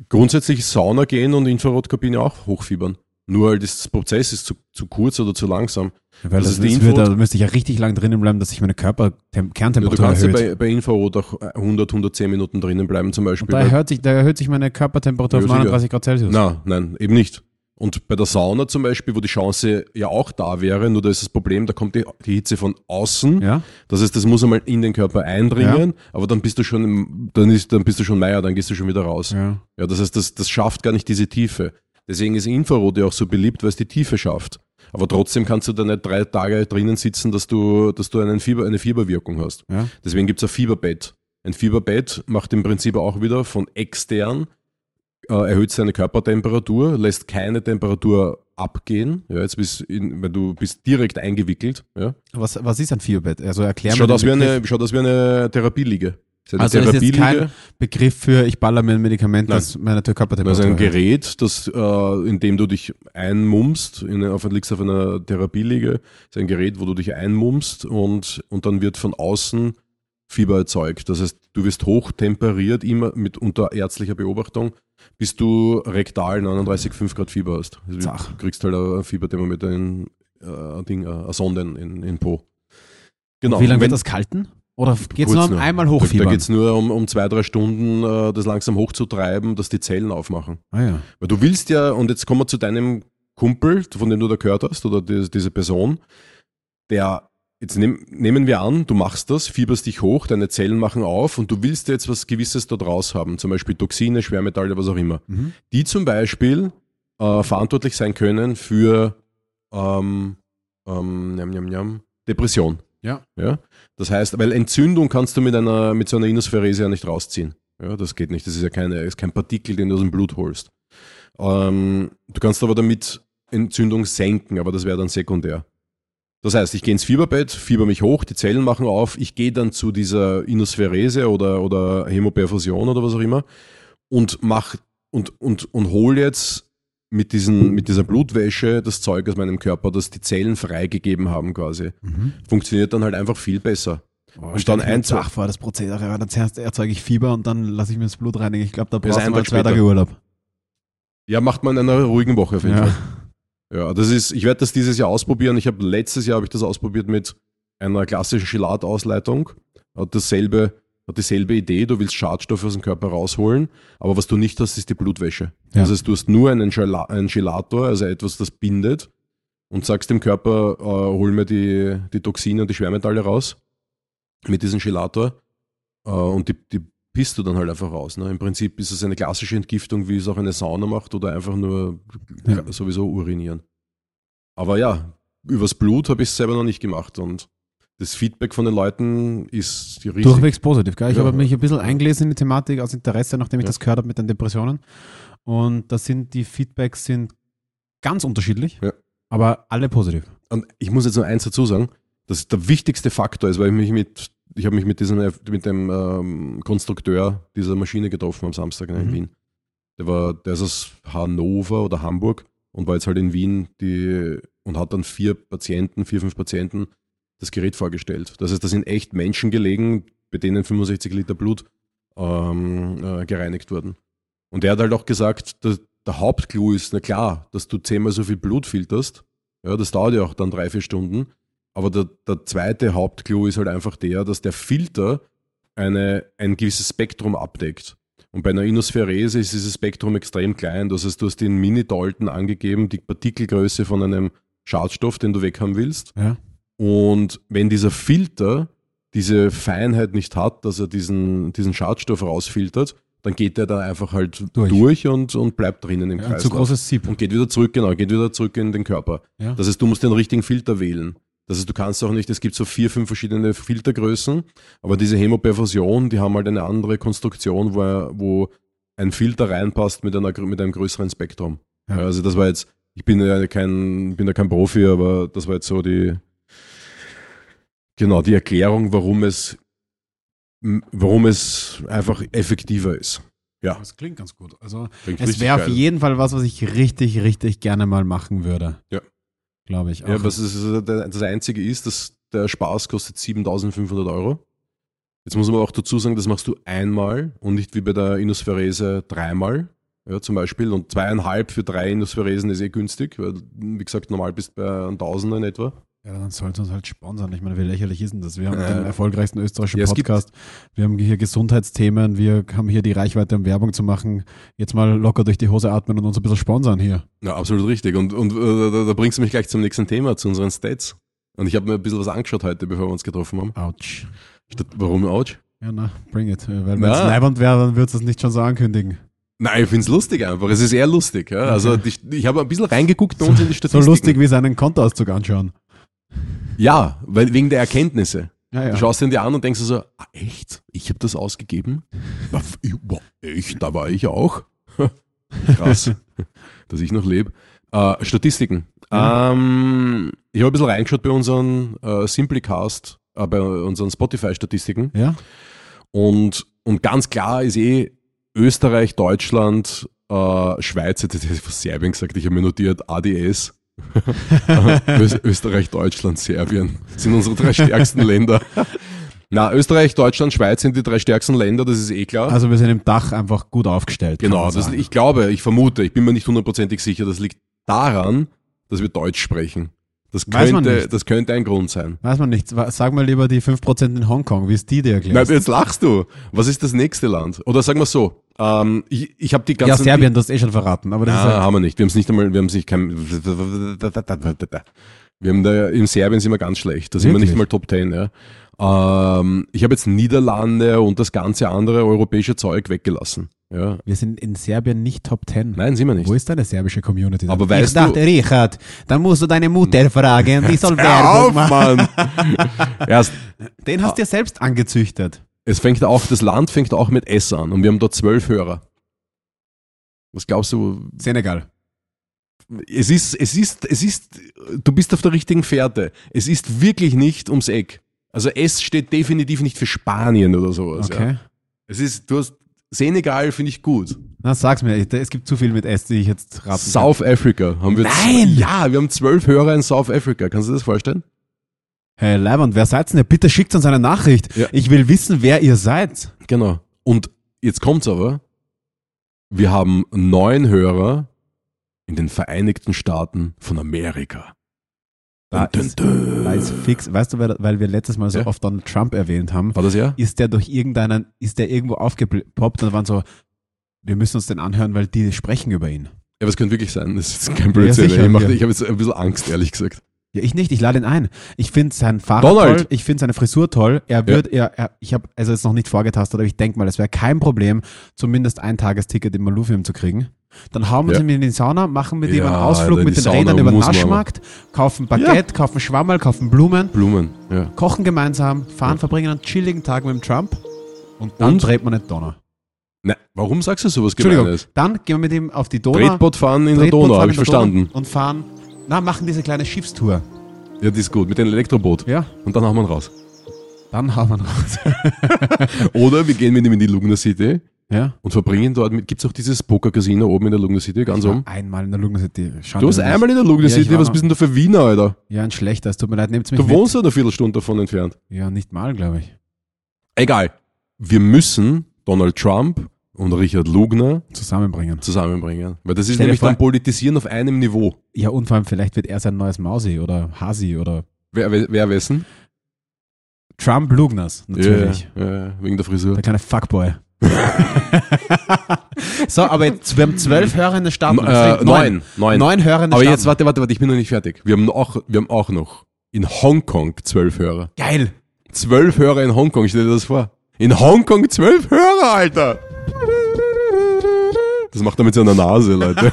Grundsätzlich Sauna gehen und Infrarotkabine auch hochfiebern. Nur halt das Prozess ist zu, zu kurz oder zu langsam. Weil Das das, ist die wird, Info- da müsste ich ja richtig lang drinnen bleiben, dass sich meine Ja, du kannst ja erhöht. bei, bei Infrarot auch 100, 110 Minuten drinnen bleiben zum Beispiel. und da erhöht, sich, da erhöht sich meine Körpertemperatur Ja, auf sicher. 39 Grad Celsius. Nein, nein, eben nicht. Und bei der Sauna zum Beispiel, wo die Chance ja auch da wäre, nur da ist das Problem, da kommt die, die Hitze von außen. Ja? Das heißt, das muss einmal in den Körper eindringen, aber dann bist du schon, im- dann ist, dann bist du schon Meier, dann gehst du schon wieder raus. Ja, Ja. das heißt, das, das schafft gar nicht diese Tiefe. Deswegen ist Infrarot ja auch so beliebt, weil es die Tiefe schafft. Aber trotzdem kannst du da nicht drei Tage drinnen sitzen, dass du, dass du einen Fieber, eine Fieberwirkung hast. Ja. Deswegen gibt's ein Fieberbett. Ein Fieberbett macht im Prinzip auch wieder von extern, erhöht seine Körpertemperatur, lässt keine Temperatur abgehen. Ja, jetzt bist in, weil du bist direkt eingewickelt. Ja. Was, was ist ein Fieberbett? Also erklär Schaut, mir aus wie eine, schaut aus wie eine Therapieliege. ist eine Also ist jetzt Therapieliege. kein Begriff für, ich baller mir ein Medikament, Nein. das meine Das Körpertemperatur ist ein. Gerät, das, äh, in dem du dich einmummst, in, auf, liegst auf einer Therapieliege, ist ein Gerät, wo du dich einmummst und, und dann wird von außen Fieber erzeugt. Das heißt, du wirst hochtemperiert, immer mit unter ärztlicher Beobachtung, bis du rektal 39,5 Grad Fieber hast. Also du kriegst halt ein Fieberthermometer in äh, ein Ding, äh, eine Sonde in, in, Po. Genau. Wie lange wird das kalten? Oder geht es nur um nur. einmal Da, da hochfiebern? geht es nur um, um zwei, drei Stunden, äh, das langsam hochzutreiben, dass die Zellen aufmachen. ah, ja. Weil du willst ja, und jetzt kommen wir zu deinem Kumpel, von dem du da gehört hast, oder die, diese Person, der, jetzt nehm, nehmen wir an, du machst das, fieberst dich hoch, deine Zellen machen auf und du willst jetzt was Gewisses da draus haben, zum Beispiel Toxine, Schwermetalle, was auch immer, Mhm. die zum Beispiel äh, verantwortlich sein können für ähm, ähm, njam, njam, njam, Depression. Ja. Ja? Das heißt, weil Entzündung kannst du mit einer, mit so einer Inospherese ja nicht rausziehen. Ja, das geht nicht. Das ist ja keine, ist kein Partikel, den du aus dem Blut holst. Ähm, du kannst aber damit Entzündung senken, aber das wäre dann sekundär. Das heißt, ich gehe ins Fieberbett, fieber mich hoch, die Zellen machen auf, ich gehe dann zu dieser Inospherese oder, oder Hämoperfusion oder was auch immer und mach und, und, und hol jetzt mit, diesen, mit dieser Blutwäsche das Zeug aus meinem Körper, das die Zellen freigegeben haben quasi. Mhm. Funktioniert dann halt einfach viel besser. Boah, Und dann ein- Ach, vor das Prozedere. Ja, Dann zuerst erzeuge ich Fieber und dann lasse ich mir das Blut reinigen. Ich glaube, da brauchst du mal Tag zwei. Tage Urlaub. Ja, macht man in einer ruhigen Woche auf jeden Ja. Fall. Ja, das ist, ich werde das dieses Jahr ausprobieren. Ich habe letztes Jahr habe ich das ausprobiert mit einer klassischen Chelat-Ausleitung. Hat dasselbe, hat dieselbe Idee. Du willst Schadstoffe aus dem Körper rausholen, aber was du nicht hast, ist die Blutwäsche. Ja. Das heißt, du hast nur einen, Gela einen Gelator, also etwas, das bindet und sagst dem Körper, äh, hol mir die, die Toxine und die Schwermetalle raus mit diesem Gelator äh, und die, die pisst du dann halt einfach raus. Ne? Im Prinzip ist es eine klassische Entgiftung, wie es auch eine Sauna macht oder einfach nur Ja. sowieso urinieren. Aber ja, übers Blut habe ich es selber noch nicht gemacht und das Feedback von den Leuten ist riesig. Durchwegs positiv, gell? Ich Ja. habe mich ein bisschen eingelesen in die Thematik aus Interesse, nachdem ich Ja. das gehört habe mit den Depressionen. Und das sind, die Feedbacks sind ganz unterschiedlich, Ja. aber alle positiv. Und ich muss jetzt noch eins dazu sagen, dass der wichtigste Faktor ist, weil ich mich mit, ich habe mich mit diesem, mit dem ähm, Konstrukteur dieser Maschine getroffen am Samstag in Mhm. Wien. Der war, der ist aus Hannover oder Hamburg und war jetzt halt in Wien die, und hat dann vier Patienten, vier, fünf Patienten das Gerät vorgestellt. Das heißt, da sind echt Menschen gelegen, bei denen 65 Liter Blut ähm, äh, gereinigt wurden. Und er hat halt auch gesagt, der, der Hauptclou ist, na klar, dass du zehnmal so viel Blut filterst, ja, das dauert ja auch dann drei, vier Stunden. Aber der, der zweite Hauptclou ist halt einfach der, dass der Filter eine, ein gewisses Spektrum abdeckt. Und bei einer Inospherese ist dieses Spektrum extrem klein. Das heißt, du hast den Mini-Dalton angegeben, die Partikelgröße von einem Schadstoff, den du weghaben willst. Ja. Und wenn dieser Filter diese Feinheit nicht hat, dass er diesen, diesen Schadstoff rausfiltert, dann geht er da einfach halt Durch. durch, und, und bleibt drinnen im Ja, Kreislauf. zu großes Sieb. Und geht wieder zurück, genau, geht wieder zurück in den Körper. Ja. Das heißt, du musst den richtigen Filter wählen. Das heißt, du kannst auch nicht, es gibt so vier, fünf verschiedene Filtergrößen, aber diese Hämoperfusion, die haben halt eine andere Konstruktion, wo, wo ein Filter reinpasst mit, einer, mit einem größeren Spektrum. Ja. Also das war jetzt, ich bin ja kein, bin ja kein Profi, aber das war jetzt so die, genau, die Erklärung, warum es, warum es einfach effektiver ist. Ja, Das klingt ganz gut. Also klingt es wäre auf jeden Fall was, was ich richtig, richtig gerne mal machen würde. Ja. Glaube ich. Ja, Auch- was ist, das Einzige ist, dass der Spaß kostet 7500 Euro. Jetzt muss man auch dazu sagen, das machst du einmal und nicht wie bei der Inospherese dreimal. Ja, zum Beispiel. Und zweieinhalb für drei Inospheresen ist eh günstig, weil, wie gesagt, normal bist du bei einem Tausender in etwa. Ja, dann sollten uns halt sponsern. Ich meine, wie lächerlich ist denn das? Wir haben Äh, den erfolgreichsten österreichischen ja, es Podcast. Wir haben hier Gesundheitsthemen. Wir haben hier die Reichweite, um Werbung zu machen. Jetzt mal locker durch die Hose atmen und uns ein bisschen sponsern hier. Ja, absolut richtig. Und, und äh, da, da bringst du mich gleich zum nächsten Thema, zu unseren Stats. Und ich habe mir ein bisschen was angeschaut heute, bevor wir uns getroffen haben. Autsch. Warum Ouch? Ja, na, bring it. Weil wenn es leibend wäre, dann würdest du es nicht schon so ankündigen. Nein, ich find's lustig einfach. Es ist eher lustig. Ja? Also Okay. ich, ich habe ein bisschen reingeguckt bei uns in die So Statistiken. lustig wie seinen Kontoauszug anschauen. Ja, weil wegen der Erkenntnisse. Ja, ja. Du schaust ihn dir an und denkst dir so, ah, echt? Ich habe das ausgegeben? Na, echt? Da war ich auch. Krass, dass ich noch lebe. Äh, Statistiken. Ähm, ich habe ein bisschen reingeschaut bei unseren äh, Simplicast, äh, bei unseren Spotify-Statistiken. ja? Und, und ganz klar ist eh Österreich, Deutschland, äh, Schweiz, jetzt hätte ich Serbien gesagt, ich habe mir notiert ADS. Österreich, Deutschland, Serbien sind unsere drei stärksten Länder. Na, Österreich, Deutschland, Schweiz sind die drei stärksten Länder, das ist eh klar. Also wir sind im Dach einfach gut aufgestellt. genau, das, ich glaube, ich vermute, ich bin mir nicht hundertprozentig sicher, das liegt daran, dass wir Deutsch sprechen. Das Weiß man könnte, nicht. das könnte ein Grund sein. Weiß man nicht. Sag mal lieber die 5% in Hongkong, wie es die dir erklärt. jetzt lachst du. Was ist das nächste Land? Oder sagen wir so, ähm, ich, ich habe die Ja, ganzen... Serbien, du hast eh schon verraten. Aber das Ah, ist halt, haben wir nicht. Wir haben es nicht einmal, wir haben es nicht kein, wir haben da, in Serbien sind wir ganz schlecht. Da sind wir Wirklich? nicht mal Top 10, ja. Ähm, ich habe jetzt Niederlande und das ganze andere europäische Zeug weggelassen. Ja. wir sind in Serbien nicht Top 10. Nein, sind wir nicht. Wo ist deine serbische Community? Aber ich weißt dachte, du- Richard, dann musst du deine Mutter fragen, die soll Werbung auf, machen. Mann! Erst, Den hast du ja selbst angezüchtet. Es fängt auch, das Land fängt auch mit S an und wir haben dort zwölf Hörer. Was glaubst du, Senegal. es ist, es ist, es ist, du bist auf der richtigen Fährte. Es ist wirklich nicht ums Eck. Also S steht definitiv nicht für Spanien oder sowas. Ja. Okay. Es ist, du hast, Senegal finde ich gut. Na, sag's mir. Es gibt zu viel mit S, die ich jetzt raten South Africa haben wir. Nein! Ja, wir haben zwölf Hörer in South Africa. Kannst du dir das vorstellen? Hey, Leiband, wer seid denn ihr? Bitte schickt uns eine Nachricht. Ja. Ich will wissen, wer ihr seid. Genau. Und jetzt kommt's aber. Wir haben neun Hörer in den Vereinigten Staaten von Amerika. Da Dun, ist, dun, da ist fix. Weißt du, wer- weil wir letztes Mal so Ja. oft Donald Trump erwähnt haben, War das ja? ist der durch irgendeinen, ist der irgendwo aufgepoppt und waren so, wir müssen uns den anhören, weil die sprechen über ihn. Ja, aber es könnte wirklich sein. Das ist kein Blödsinn. sicher, ich ja. ich habe jetzt ein bisschen Angst, ehrlich gesagt. Ja, ich nicht, ich lade ihn ein. Ich finde sein Fahrrad Donald. toll, ich finde seine Frisur toll. Er wird, er, er, ich habe also jetzt noch nicht vorgetastet, aber ich denke mal, es wäre kein Problem, zumindest ein Tagesticket im Malufilm zu kriegen. Dann hauen wir Ja. mit in die Sauna, machen mit ihm einen Ja, Ausflug mit den Sauna Rädern über den Naschmarkt, kaufen Baguette, kaufen Schwammerl, kaufen Blumen, Blumen, ja. kochen gemeinsam, fahren, Ja. verbringen einen chilligen Tag mit dem Trump und dann Und? dreht man nicht Donner. Nein, warum sagst du sowas Entschuldigung, Gemeines? dann gehen wir mit ihm auf die Donau. Tretboot fahren in der Tretboot Donau, fahren habe ich der Donau verstanden. Und fahren, na, machen diese kleine Schiffstour. Ja, das ist gut, mit dem Elektroboot. Ja, Und dann hauen wir ihn raus. dann hauen wir ihn raus. Oder wir gehen mit ihm in die Lugner City ja. und verbringen dort, mit, gibt's auch dieses Poker-Casino oben in der Lugner City, ganz Ich oben? Einmal in der Lugner City. Du warst einmal in der Lugner Ja, City, was bist denn du für Wiener, Alter? Ja, ein schlechter. Es tut mir leid, nehmt mich Du mit. wohnst ja eine Viertelstunde davon entfernt. Ja, nicht mal, glaube ich. Egal. Wir müssen Donald Trump und Richard Lugner Zusammenbringen. zusammenbringen. Weil das ist nämlich vor- dann Politisieren auf einem Niveau. Ja, und vor allem, vielleicht wird er sein neues Mausi oder Hasi oder Wer, wer, wer wessen? Trump Lugners, natürlich. Ja, ja, wegen der Frisur. Der kleine Fuckboy. so, aber jetzt, wir haben zwölf Hörer in der Stadt. Äh, neun. Neun. Neun Hörer in der Aber Stadt. jetzt, warte, warte, warte, ich bin noch nicht fertig. Wir haben auch, wir haben auch noch in Hongkong zwölf Hörer. Geil. Zwölf Hörer in Hongkong, stell dir das vor. In Hongkong zwölf Hörer, Alter! Das macht er mit seiner Nase, Leute.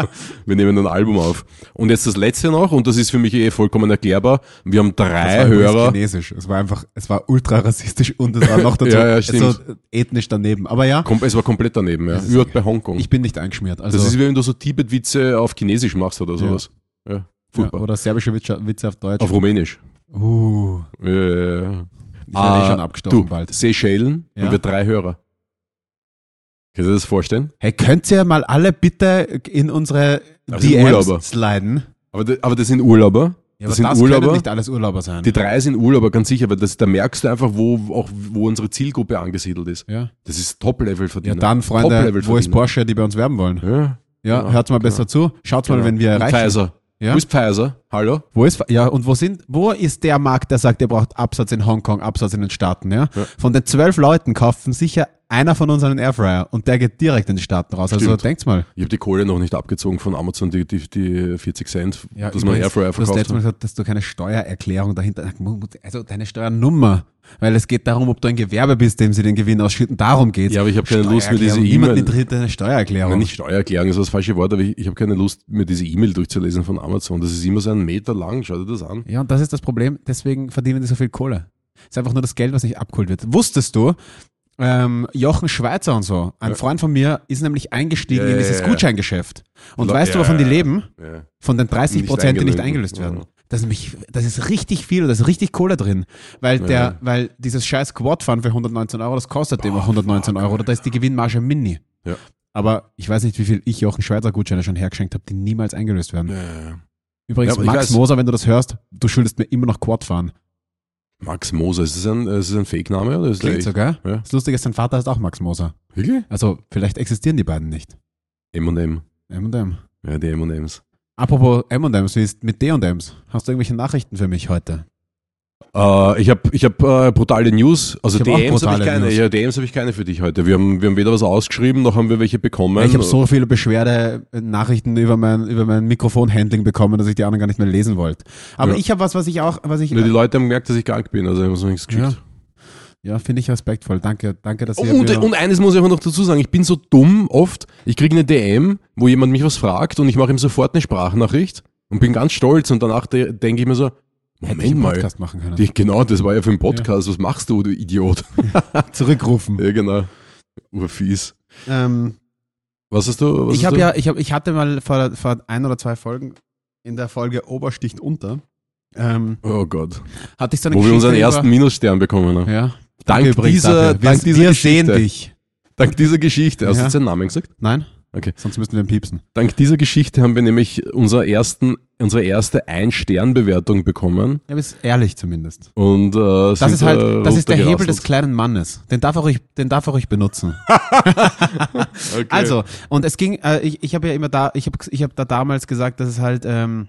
Wir nehmen ein Album auf. Und jetzt das letzte noch, und das ist für mich eh vollkommen erklärbar. Wir haben Das drei war übrigens Hörer. Chinesisch. Es war einfach, es war ultra rassistisch und es war noch dazu Ja, ja, stimmt. so ethnisch daneben. Aber ja, Kom es war komplett daneben, ja. Über bei Hongkong. ich bin nicht eingeschmiert. Also, das ist wie wenn du so Tibet-Witze auf Chinesisch machst oder sowas. Ja. ja, Furchtbar. oder serbische Witze, auf Deutsch. Auf Rumänisch. uh, Ja, ja, ja. sind eh schon Ah, abgestorben du, bald. Seychellen Ja. haben wir drei Hörer. Kannst du dir das vorstellen? Hey, könnt ihr mal alle bitte in unsere Das DMs sliden? Aber, das- aber das sind Urlauber. Ja, das sind das Urlauber. können nicht alles Urlauber sein. Die drei sind Urlauber, ganz sicher, weil das, da merkst du einfach, wo auch wo unsere Zielgruppe angesiedelt ist. ja. Das ist Top-Level-Verdiener. ja, dann, Freunde, wo ist. Porsche, die bei uns werben wollen? Ja, Ja, Ja, hört mal genau. besser zu. Schaut mal, genau. wenn wir Und erreichen. Pfizer. Ja? Wo ist Pfizer? Hallo? Wo ist, ja, und wo sind, wo ist der Markt, der sagt, ihr braucht Absatz in Hongkong, Absatz in den Staaten, ja? Ja. Von den zwölf Leuten kaufen sicher einer von uns einen Airfryer und der geht direkt in die Staaten raus. Also Stimmt. denkt's mal. Ich habe die Kohle noch nicht abgezogen von Amazon, die, die, die 40 Cent, Ja, dass man Airfryer Du hast verkauft letztes Mal gesagt, dass du keine Steuererklärung dahinter, also deine Steuernummer. Weil es geht darum, ob du ein Gewerbe bist, dem sie den Gewinn ausschütten. Darum geht's. Ja, aber ich habe keine Lust, mir diese Steuererklärung. Niemand E-Mail... interessiert deine Steuererklärung. Nein, nicht Steuererklärung, das ist das falsche Wort, aber ich, ich habe keine Lust, mir diese E-Mail durchzulesen von Amazon. Das ist immer so einen Meter lang, schau dir das an. Ja, und das ist das Problem, deswegen verdienen die so viel Kohle. Es ist einfach nur das Geld, was nicht abgeholt wird. Wusstest du, ähm, Jochen Schweizer und so, ein Ja. Freund von mir, ist nämlich eingestiegen Ja, in dieses ja. Gutscheingeschäft. Und weißt du, wovon die leben? Von den 30 Nicht Prozent, die nicht eingelöst, werden. Das ist, nämlich, das ist richtig viel, da ist richtig Kohle drin. Weil, der, weil dieses scheiß Quad-Fund für 119 Euro, das kostet dem auch 119 Euro. Oder da ist die Gewinnmarge mini. Aber ich weiß nicht, wie viel ich Jochen Schweizer Gutscheine schon hergeschenkt habe, die niemals eingelöst werden. Übrigens, Max weiß- Moser, wenn du das hörst, du schuldest mir immer noch Quad fahren. Max Moser, ist das ein, ist das ein Fake-Name oder ist Klingt das so, gell? Ja. Das Lustige ist, sein Vater heißt auch Max Moser. Wirklich? Also, vielleicht existieren die beiden nicht. M&M. M&M. Ja, die M&M's. Apropos M&M's, wie ist mit D&M's? Hast du irgendwelche Nachrichten für mich heute? Äh, ich habe ich hab, äh, brutale News. Also Ich hab DMs habe ich brutale keine. News. Ja, DMs habe ich keine für dich heute. Wir haben, wir haben weder was ausgeschrieben, noch haben wir welche bekommen. ich habe so viele Beschwerde-Nachrichten über mein, über mein Mikrofonhandling bekommen, dass ich die anderen gar nicht mehr lesen wollte. Aber Ja. ich habe was, was ich auch, was ich, Nur die Leute haben gemerkt, dass ich krank bin, also ich habe noch nichts geschickt. Ja. ja, finde ich respektvoll. Danke, danke, dass Oh, ihr und, und eines muss ich auch noch dazu sagen, ich bin so dumm oft, ich kriege eine DM, wo jemand mich was fragt und ich mache ihm sofort eine Sprachnachricht und bin ganz stolz und danach de denke ich mir so, Hätte ich Moment einen mal, Podcast machen können. die, genau, das war ja für einen Podcast, was machst du, du Idiot? Zurückrufen. ja, genau. Urfies. Ähm, Was hast du? Was ich habe du? ja, ich, hab, ich hatte mal vor, vor ein oder zwei Folgen in der Folge Obersticht unter, ähm, Oh Gott. hatte ich so eine Wo wir unseren Geschichte ersten Minusstern bekommen haben. über, ja, Dank übrigens dieser-. Wir, dank dieser wir sehen Geschichte. dich. Dank dieser Geschichte, hast du Ja. jetzt den Namen gesagt? Nein? Okay. Sonst müssten wir ihn piepsen. Dank dieser Geschichte haben wir nämlich unser ersten, unsere erste Ein-Stern-Bewertung bekommen. Ja, aber ist ehrlich zumindest. Und, äh, Das ist halt, das ist der Hebel des kleinen Mannes. Den darf er ruhig, den darf er ruhig benutzen. Okay. Also, und es ging, äh, ich, ich habe ja immer da, ich habe ich hab da damals gesagt, dass es halt, ähm,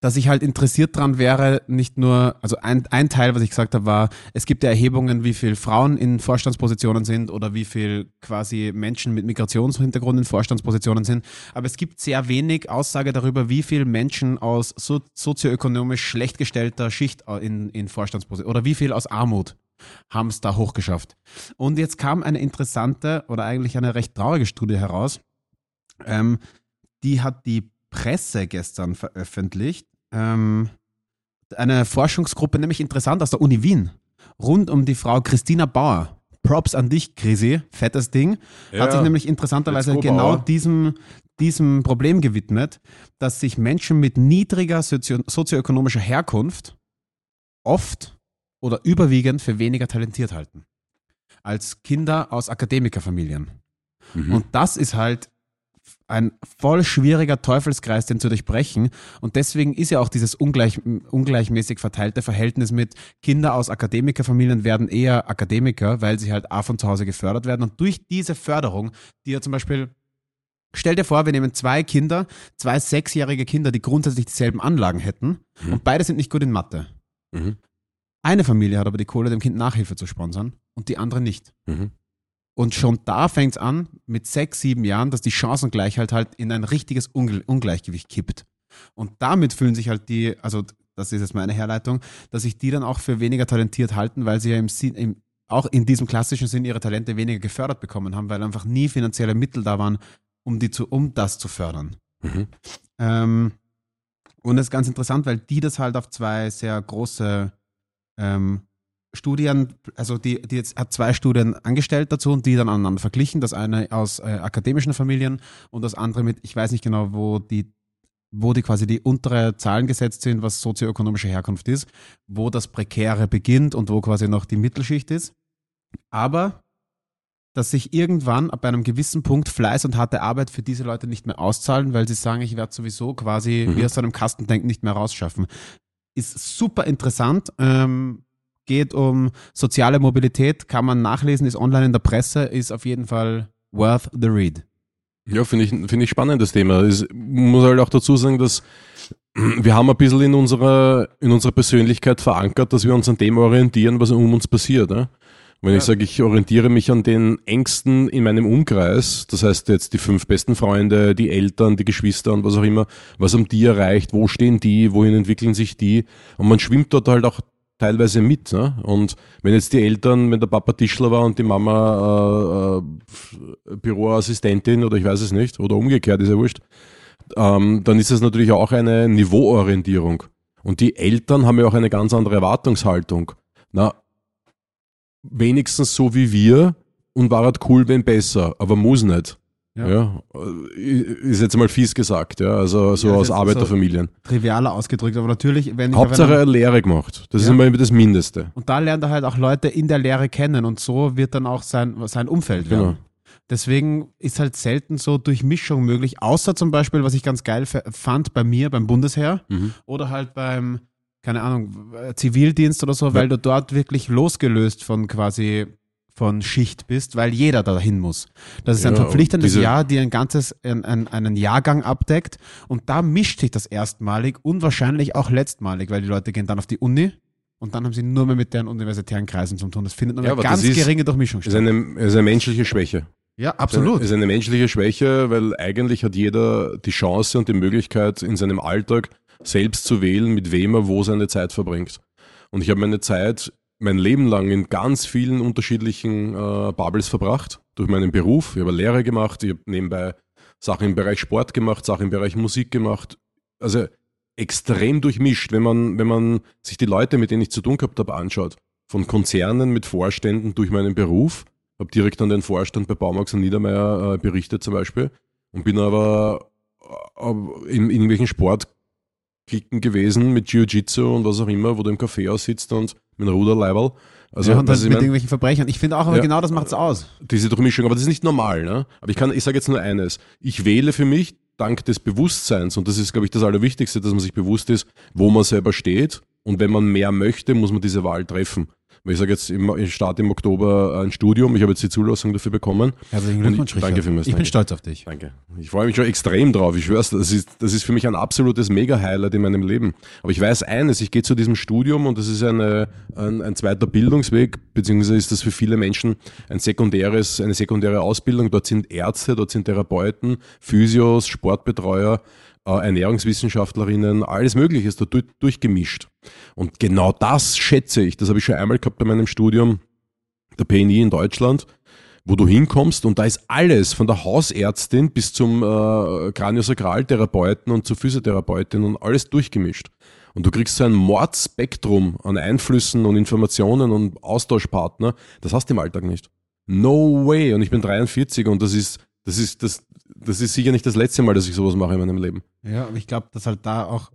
dass ich halt interessiert dran wäre, nicht nur, also ein, ein Teil, was ich gesagt habe, war, es gibt ja Erhebungen, wie viel Frauen in Vorstandspositionen sind oder wie viel quasi Menschen mit Migrationshintergrund in Vorstandspositionen sind. Aber es gibt sehr wenig Aussage darüber, wie viel Menschen aus so, sozioökonomisch schlecht gestellter Schicht in, in Vorstandspositionen oder wie viel aus Armut haben es da hochgeschafft. Und jetzt kam eine interessante oder eigentlich eine recht traurige Studie heraus. Ähm, die hat die Presse gestern veröffentlicht. Ähm, eine Forschungsgruppe, nämlich interessant aus der Uni Wien, rund um die Frau Christina Bauer. Props an dich, Krisi, fettes Ding, Ja, hat sich nämlich interessanterweise genau diesem, diesem Problem gewidmet, dass sich Menschen mit niedriger sozio sozioökonomischer Herkunft oft oder überwiegend für weniger talentiert halten als Kinder aus Akademikerfamilien. Mhm. Und das ist halt ein voll schwieriger Teufelskreis, den zu durchbrechen. Und deswegen ist ja auch dieses ungleich, ungleichmäßig verteilte Verhältnis mit Kinder aus Akademikerfamilien werden eher Akademiker, weil sie halt A von zu Hause gefördert werden. Und durch diese Förderung, die ja zum Beispiel, stell dir vor, wir nehmen zwei Kinder, zwei sechsjährige Kinder, die grundsätzlich dieselben Anlagen hätten Mhm. und beide sind nicht gut in Mathe. Mhm. Eine Familie hat aber die Kohle, dem Kind Nachhilfe zu sponsern und die andere nicht. Mhm. Und schon da fängt es an, mit sechs, sieben Jahren, dass die Chancengleichheit halt in ein richtiges Ungleichgewicht kippt. Und damit fühlen sich halt die, also das ist jetzt meine Herleitung, dass sich die dann auch für weniger talentiert halten, weil sie ja im im, auch in diesem klassischen Sinn ihre Talente weniger gefördert bekommen haben, weil einfach nie finanzielle Mittel da waren, um, die zu, um das zu fördern. Mhm. Ähm, und das ist ganz interessant, weil die das halt auf zwei sehr große ähm, Studien, also die, die jetzt hat zwei Studien angestellt dazu und die dann aneinander verglichen. Das eine aus äh, akademischen Familien und das andere mit, ich weiß nicht genau, wo die, wo die quasi die untere Zahlen gesetzt sind, was sozioökonomische Herkunft ist, wo das Prekäre beginnt und wo quasi noch die Mittelschicht ist. Aber dass sich irgendwann ab einem gewissen Punkt Fleiß und harte Arbeit für diese Leute nicht mehr auszahlen, weil sie sagen, ich werde sowieso quasi Mhm. wie aus einem Kastendenken nicht mehr rausschaffen. Ist super interessant. Ähm, geht um soziale Mobilität, kann man nachlesen, ist online in der Presse, ist auf jeden Fall worth the read. Ja, finde ich, finde ich spannend, das Thema. Ich muss halt auch dazu sagen, dass wir haben ein bisschen in unserer, in unserer Persönlichkeit verankert, dass wir uns an dem orientieren, was um uns passiert. Ne? Wenn ich Ja. sage, ich orientiere mich an den Ängsten in meinem Umkreis, das heißt jetzt die fünf besten Freunde, die Eltern, die Geschwister und was auch immer, was haben die erreicht, wo stehen die, wohin entwickeln sich die und man schwimmt dort halt auch teilweise mit. Ne? Und wenn jetzt die Eltern, wenn der Papa Tischler war und die Mama äh, äh, Büroassistentin oder ich weiß es nicht, oder umgekehrt, ist ja wurscht, ähm, dann ist es natürlich auch eine Niveauorientierung. Und die Eltern haben ja auch eine ganz andere Erwartungshaltung. Na, wenigstens so wie wir und war halt cool, wenn besser, aber muss nicht. Ja. Ja. äh, ist jetzt mal fies gesagt, ja, also so Ja, aus ist Arbeiterfamilien. Trivialer ausgedrückt, aber natürlich, wenn ich Hauptsache eine Lehre gemacht. Das ist Ja. immer das Mindeste. Und da lernt er halt auch Leute in der Lehre kennen und so wird dann auch sein, sein Umfeld werden. Genau. Deswegen ist halt selten so Durchmischung möglich, außer zum Beispiel, was ich ganz geil fand bei mir beim Bundesheer Mhm. oder halt beim, keine Ahnung, Zivildienst oder so, weil du dort wirklich losgelöst von quasi von Schicht bist, weil jeder dahin muss. Das ist ein Ja, verpflichtendes diese- Jahr, die ein ganzes, ein, ein, einen Jahrgang abdeckt und da mischt sich das erstmalig und wahrscheinlich auch letztmalig, weil die Leute gehen dann auf die Uni und dann haben sie nur mehr mit deren universitären Kreisen zu tun. Das findet nur Ja, eine ganz ist- geringe Durchmischung Ist eine, ist eine menschliche Schwäche. Ja, absolut. Ist eine menschliche Schwäche, weil eigentlich hat jeder die Chance und die Möglichkeit, in seinem Alltag selbst zu wählen, mit wem er wo seine Zeit verbringt. Und ich habe meine Zeit mein Leben lang in ganz vielen unterschiedlichen äh, Bubbles verbracht, durch meinen Beruf. Ich habe Lehre gemacht, ich habe nebenbei Sachen im Bereich Sport gemacht, Sachen im Bereich Musik gemacht. Also extrem durchmischt, wenn man, wenn man sich die Leute, mit denen ich zu tun gehabt habe, anschaut. Von Konzernen mit Vorständen durch meinen Beruf habe direkt an den Vorstand bei Baumax und Niedermeyer äh, berichtet zum Beispiel und bin aber äh, in, in irgendwelchen Sportklicken gewesen mit Jiu-Jitsu und was auch immer, wo du im Café aussitzt und mit einem Ruderleiberl. Also ja, und das ist mit mein, irgendwelchen Verbrechern. Ich finde auch, aber Ja. genau das macht's aus. diese Durchmischung, aber das ist nicht normal. Ne? Aber ich kann, ich sage jetzt nur eines. Ich wähle für mich dank des Bewusstseins und das ist, glaube ich, das Allerwichtigste, dass man sich bewusst ist, wo man selber steht und wenn man mehr möchte, muss man diese Wahl treffen. Weil ich sage jetzt, im- ich starte im Oktober ein Studium, ich habe jetzt die Zulassung dafür bekommen. Herzlichen Glückwunsch, ich- Richard. danke vielmals, Ich bin stolz auf dich. Danke. Ich freue mich schon extrem drauf. Ich schwör's, das ist, das ist für mich ein absolutes Mega-Highlight in meinem Leben. Aber ich weiß eines, ich gehe zu diesem Studium und das ist eine, ein, ein zweiter Bildungsweg, beziehungsweise ist das für viele Menschen ein sekundäres, eine sekundäre Ausbildung. Dort sind Ärzte, dort sind Therapeuten, Physios, Sportbetreuer, Ernährungswissenschaftlerinnen, alles Mögliche ist da du, durchgemischt. Und genau das schätze ich. Das habe ich schon einmal gehabt bei meinem Studium der PNI in Deutschland wo du hinkommst und da ist alles, von der Hausärztin bis zum äh, Kraniosakraltherapeuten und zur Physiotherapeutin und alles durchgemischt. Und du kriegst so ein Mordspektrum an Einflüssen und Informationen und Austauschpartner, das hast du im Alltag nicht. No way. Und ich bin 43 und das ist, das ist, das, das ist sicher nicht das letzte Mal, dass ich sowas mache in meinem Leben. Ja, aber ich glaube, dass halt da auch,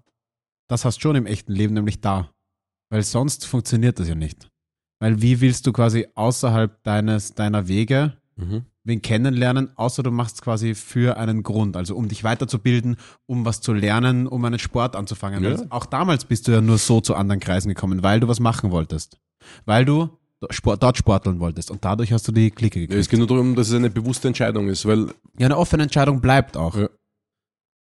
das hast du schon im echten Leben, nämlich da. Weil sonst funktioniert das ja nicht. Weil wie willst du quasi außerhalb deines, deiner Wege Mhm. wen kennenlernen, außer du machst quasi für einen Grund, also um dich weiterzubilden, um was zu lernen, um einen Sport anzufangen. Ja. Auch damals bist du ja nur so zu anderen Kreisen gekommen, weil du was machen wolltest. Weil du Sport, dort sporteln wolltest und dadurch hast du die Clique Ja, es gekriegt. geht nur darum, dass es eine bewusste Entscheidung ist, weil Ja, eine offene Entscheidung bleibt auch. Ja.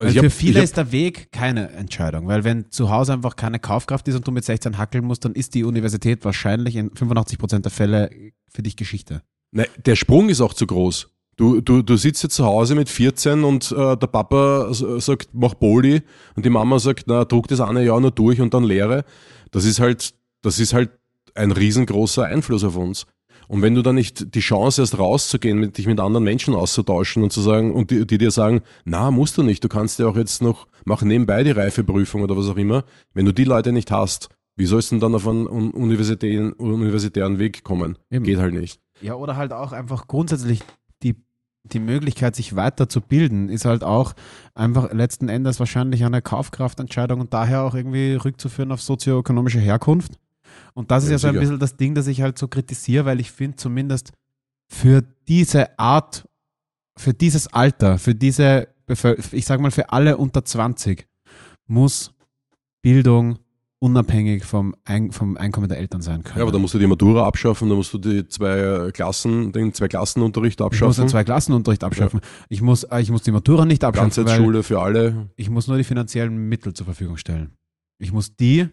Ich hab- für viele ist der Weg keine Entscheidung, weil wenn zu Hause einfach keine Kaufkraft ist und du mit 16 hackeln musst, dann ist die Universität wahrscheinlich in 85% der Fälle für dich Geschichte. Ne, der Sprung ist auch zu groß. Du, du, du sitzt jetzt zu Hause mit 14 und äh, der Papa sagt, mach Poli und die Mama sagt, na, druck das eine Jahr nur durch und dann Lehre. Das ist halt, das ist halt ein riesengroßer Einfluss auf uns. Und wenn du dann nicht die Chance hast, rauszugehen, mit, dich mit anderen Menschen auszutauschen und zu sagen, und die, die dir sagen, na, musst du nicht, du kannst ja auch jetzt noch, mach nebenbei die Reifeprüfung oder was auch immer. Wenn du die Leute nicht hast, wie sollst du denn dann auf einen un- universitären, universitären Weg kommen? Eben. Geht halt nicht. Ja, oder halt auch einfach grundsätzlich die, die Möglichkeit, sich weiterzubilden, ist halt auch einfach letzten Endes wahrscheinlich eine Kaufkraftentscheidung und daher auch irgendwie rückzuführen auf sozioökonomische Herkunft. Und das ist Ja, ja so ein bisschen das Ding, das ich halt so kritisiere, weil ich finde zumindest für diese Art, für dieses Alter, für diese, ich sag mal für alle unter 20, muss Bildung unabhängig vom, Ein vom Einkommen der Eltern sein können. Ja, aber da musst du die Matura abschaffen, da musst du die zwei Klassen, den zwei Klassenunterricht Ich muss abschaffen. den Zweiklassenunterricht abschaffen. Ich, muss, äh, ich muss die Matura nicht abschaffen, weil Ganzheitsschule für alle. ich muss nur die finanziellen Mittel zur Verfügung stellen. Ich muss die,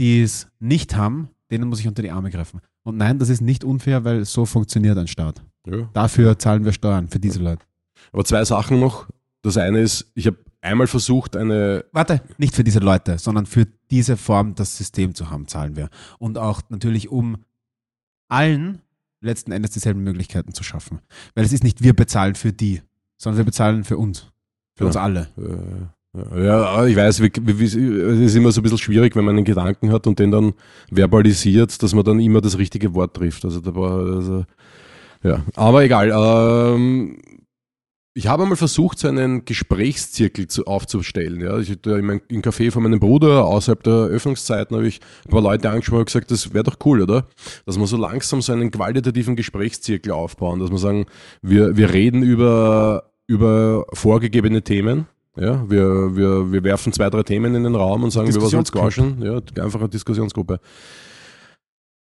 die es nicht haben, denen muss ich unter die Arme greifen. Und nein, das ist nicht unfair, weil so funktioniert ein Staat. Ja. Dafür zahlen wir Steuern, für diese Leute. Aber zwei Sachen noch. Das eine ist, ich habe einmal versucht, eine, Warte, nicht für diese Leute, sondern für diese Form das System zu haben, zahlen wir. Und auch natürlich, um allen letzten Endes dieselben Möglichkeiten zu schaffen. Weil es ist nicht wir bezahlen für die, sondern wir bezahlen für uns. Für Ja. uns alle. äh, ja, ich weiß, es ist immer so ein bisschen schwierig, wenn man einen Gedanken hat und den dann verbalisiert, dass man dann immer das richtige Wort trifft. Also da war, also, ja, aber egal. Ähm, ich habe einmal versucht, so einen Gesprächszirkel zu, aufzustellen. Ja. Ich, in mein, im Café von meinem Bruder, außerhalb der Öffnungszeiten, habe ich ein paar Leute angesprochen und gesagt, das wäre doch cool, oder? Dass wir so langsam so einen qualitativen Gesprächszirkel aufbauen, dass wir sagen, wir, wir reden über, über vorgegebene Themen. Ja, wir, wir, wir werfen zwei, drei Themen in den Raum und sagen, wir was uns quatschen. Ja, einfach eine Diskussionsgruppe.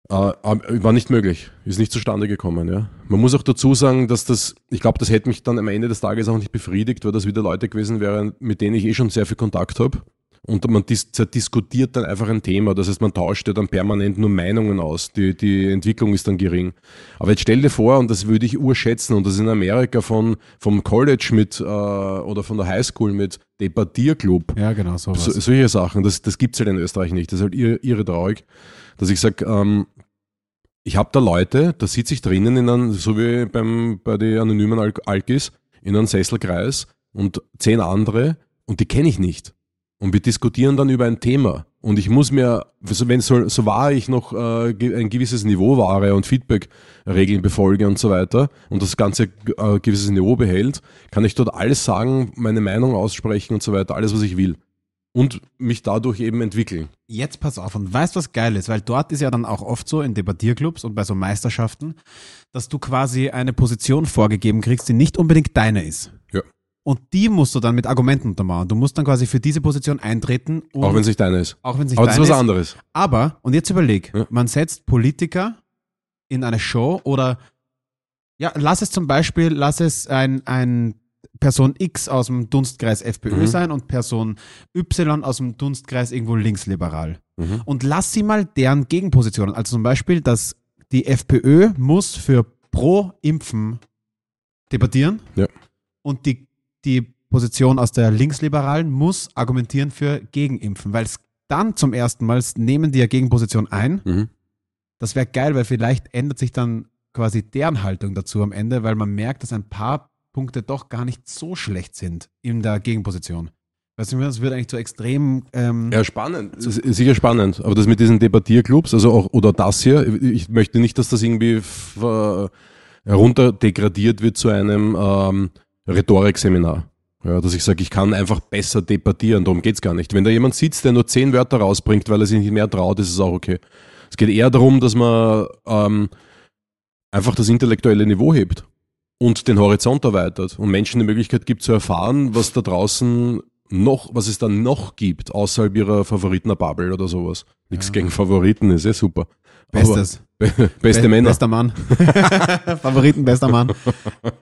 Äh, war nicht möglich, ist nicht zustande gekommen. Ja. Man muss auch dazu sagen, dass das, ich glaube, das hätte mich dann am Ende des Tages auch nicht befriedigt, weil das wieder Leute gewesen wären, mit denen ich eh schon sehr viel Kontakt habe. Und man dis diskutiert dann einfach ein Thema. Das heißt, man tauscht ja dann permanent nur Meinungen aus. Die, die Entwicklung ist dann gering. Aber jetzt stell dir vor, und das würde ich urschätzen, und das in Amerika von, vom College mit äh, oder von der Highschool mit Debattierclub. Ja, genau, sowas. So, solche Sachen, das, das gibt's halt in Österreich nicht. Das ist halt irre, irre traurig, dass ich sage, ähm, ich habe da Leute, da sitze ich drinnen in einem, so wie beim, bei den anonymen Al Alkis, in einem Sesselkreis und zehn andere und die kenne ich nicht. Und wir diskutieren dann über ein Thema. Und ich muss mir, wenn so, so wahr ich noch äh, ein gewisses Niveau wahre und Feedback-Regeln befolge und so weiter und das Ganze äh, gewisses Niveau behält, kann ich dort alles sagen, meine Meinung aussprechen und so weiter, alles, was ich will. Und mich dadurch eben entwickeln. Jetzt pass auf und weißt, was geil ist, weil dort ist ja dann auch oft so in Debattierclubs und bei so Meisterschaften, dass du quasi eine Position vorgegeben kriegst, die nicht unbedingt deine ist. Und die musst du dann mit Argumenten untermauern. Du musst dann quasi für diese Position eintreten. Und Auch wenn es nicht deine ist. auch wenn es nicht Aber das ist deine was ist. anderes. Aber, und jetzt überleg, Ja. man setzt Politiker in eine Show oder, ja, lass es zum Beispiel, lass es ein, ein Person X aus dem Dunstkreis FPÖ Mhm. sein und Person Y aus dem Dunstkreis irgendwo linksliberal. Mhm. Und lass sie mal deren Gegenpositionen. Also zum Beispiel, dass die FPÖ muss für Pro-Impfen debattieren Ja. und die, die Position aus der Linksliberalen muss argumentieren für Gegenimpfen, weil es dann zum ersten Mal nehmen die ja Gegenposition ein. Mhm. Das wäre geil, weil vielleicht ändert sich dann quasi deren Haltung dazu am Ende, weil man merkt, dass ein paar Punkte doch gar nicht so schlecht sind in der Gegenposition. Weißt du, das wird eigentlich zu extrem. Ähm, Ja, spannend. Sicher spannend. Aber das mit diesen Debattierclubs, also auch, oder das hier, ich möchte nicht, dass das irgendwie ver, herunter degradiert wird zu einem ähm, Rhetorikseminar. Ja, dass ich sage, ich kann einfach besser debattieren, darum geht's gar nicht. Wenn da jemand sitzt, der nur zehn Wörter rausbringt, weil er sich nicht mehr traut, ist es auch okay. Es geht eher darum, dass man ähm, einfach das intellektuelle Niveau hebt und den Horizont erweitert und Menschen die Möglichkeit gibt zu erfahren, was da draußen noch, was es da noch gibt, außerhalb ihrer Favoriten-Bubble oder sowas. Nichts Ja. gegen Favoriten, ist eh super. Bestes. Beste Be- Männer. Bester Mann. Favoriten, bester Mann.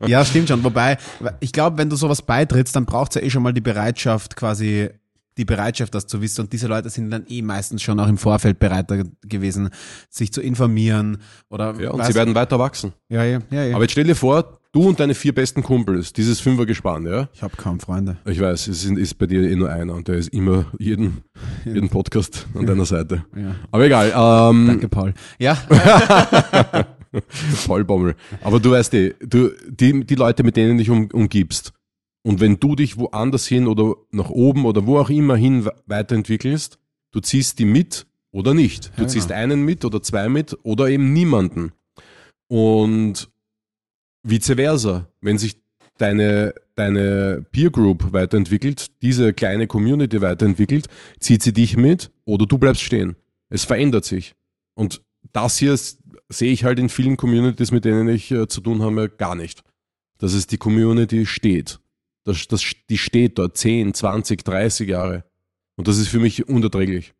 Ja, stimmt schon. Wobei, ich glaube, wenn du sowas beitrittst, dann braucht es ja eh schon mal die Bereitschaft, quasi die Bereitschaft, das zu wissen. Und diese Leute sind dann eh meistens schon auch im Vorfeld bereiter gewesen, sich zu informieren oder Ja, und sie werden weiter wachsen. Ja, ja, ja. ja. Aber jetzt stell dir vor, du und deine vier besten Kumpels, dieses Fünfergespann, ja? ich habe kaum Freunde. Ich weiß, es ist, ist bei dir eh nur einer und der ist immer jeden, jeden Podcast an deiner Seite. Ja. Aber egal, ähm, Danke, Paul. Ja, Paul Bommel. Aber du weißt eh, du, die, die Leute, mit denen du dich um, umgibst, und wenn du dich woanders hin oder nach oben oder wo auch immer hin we- weiterentwickelst, du ziehst die mit oder nicht. Du Ja, ziehst genau. einen mit oder zwei mit oder eben niemanden. Und vice versa, wenn sich deine, deine Peer Group weiterentwickelt, diese kleine Community weiterentwickelt, zieht sie dich mit oder du bleibst stehen. Es verändert sich. Und das hier ist, sehe ich halt in vielen Communities, mit denen ich äh, zu tun habe, gar nicht. Dass es die Community steht. Das, das, die steht dort 10, 20, 30 Jahre. Und das ist für mich unerträglich.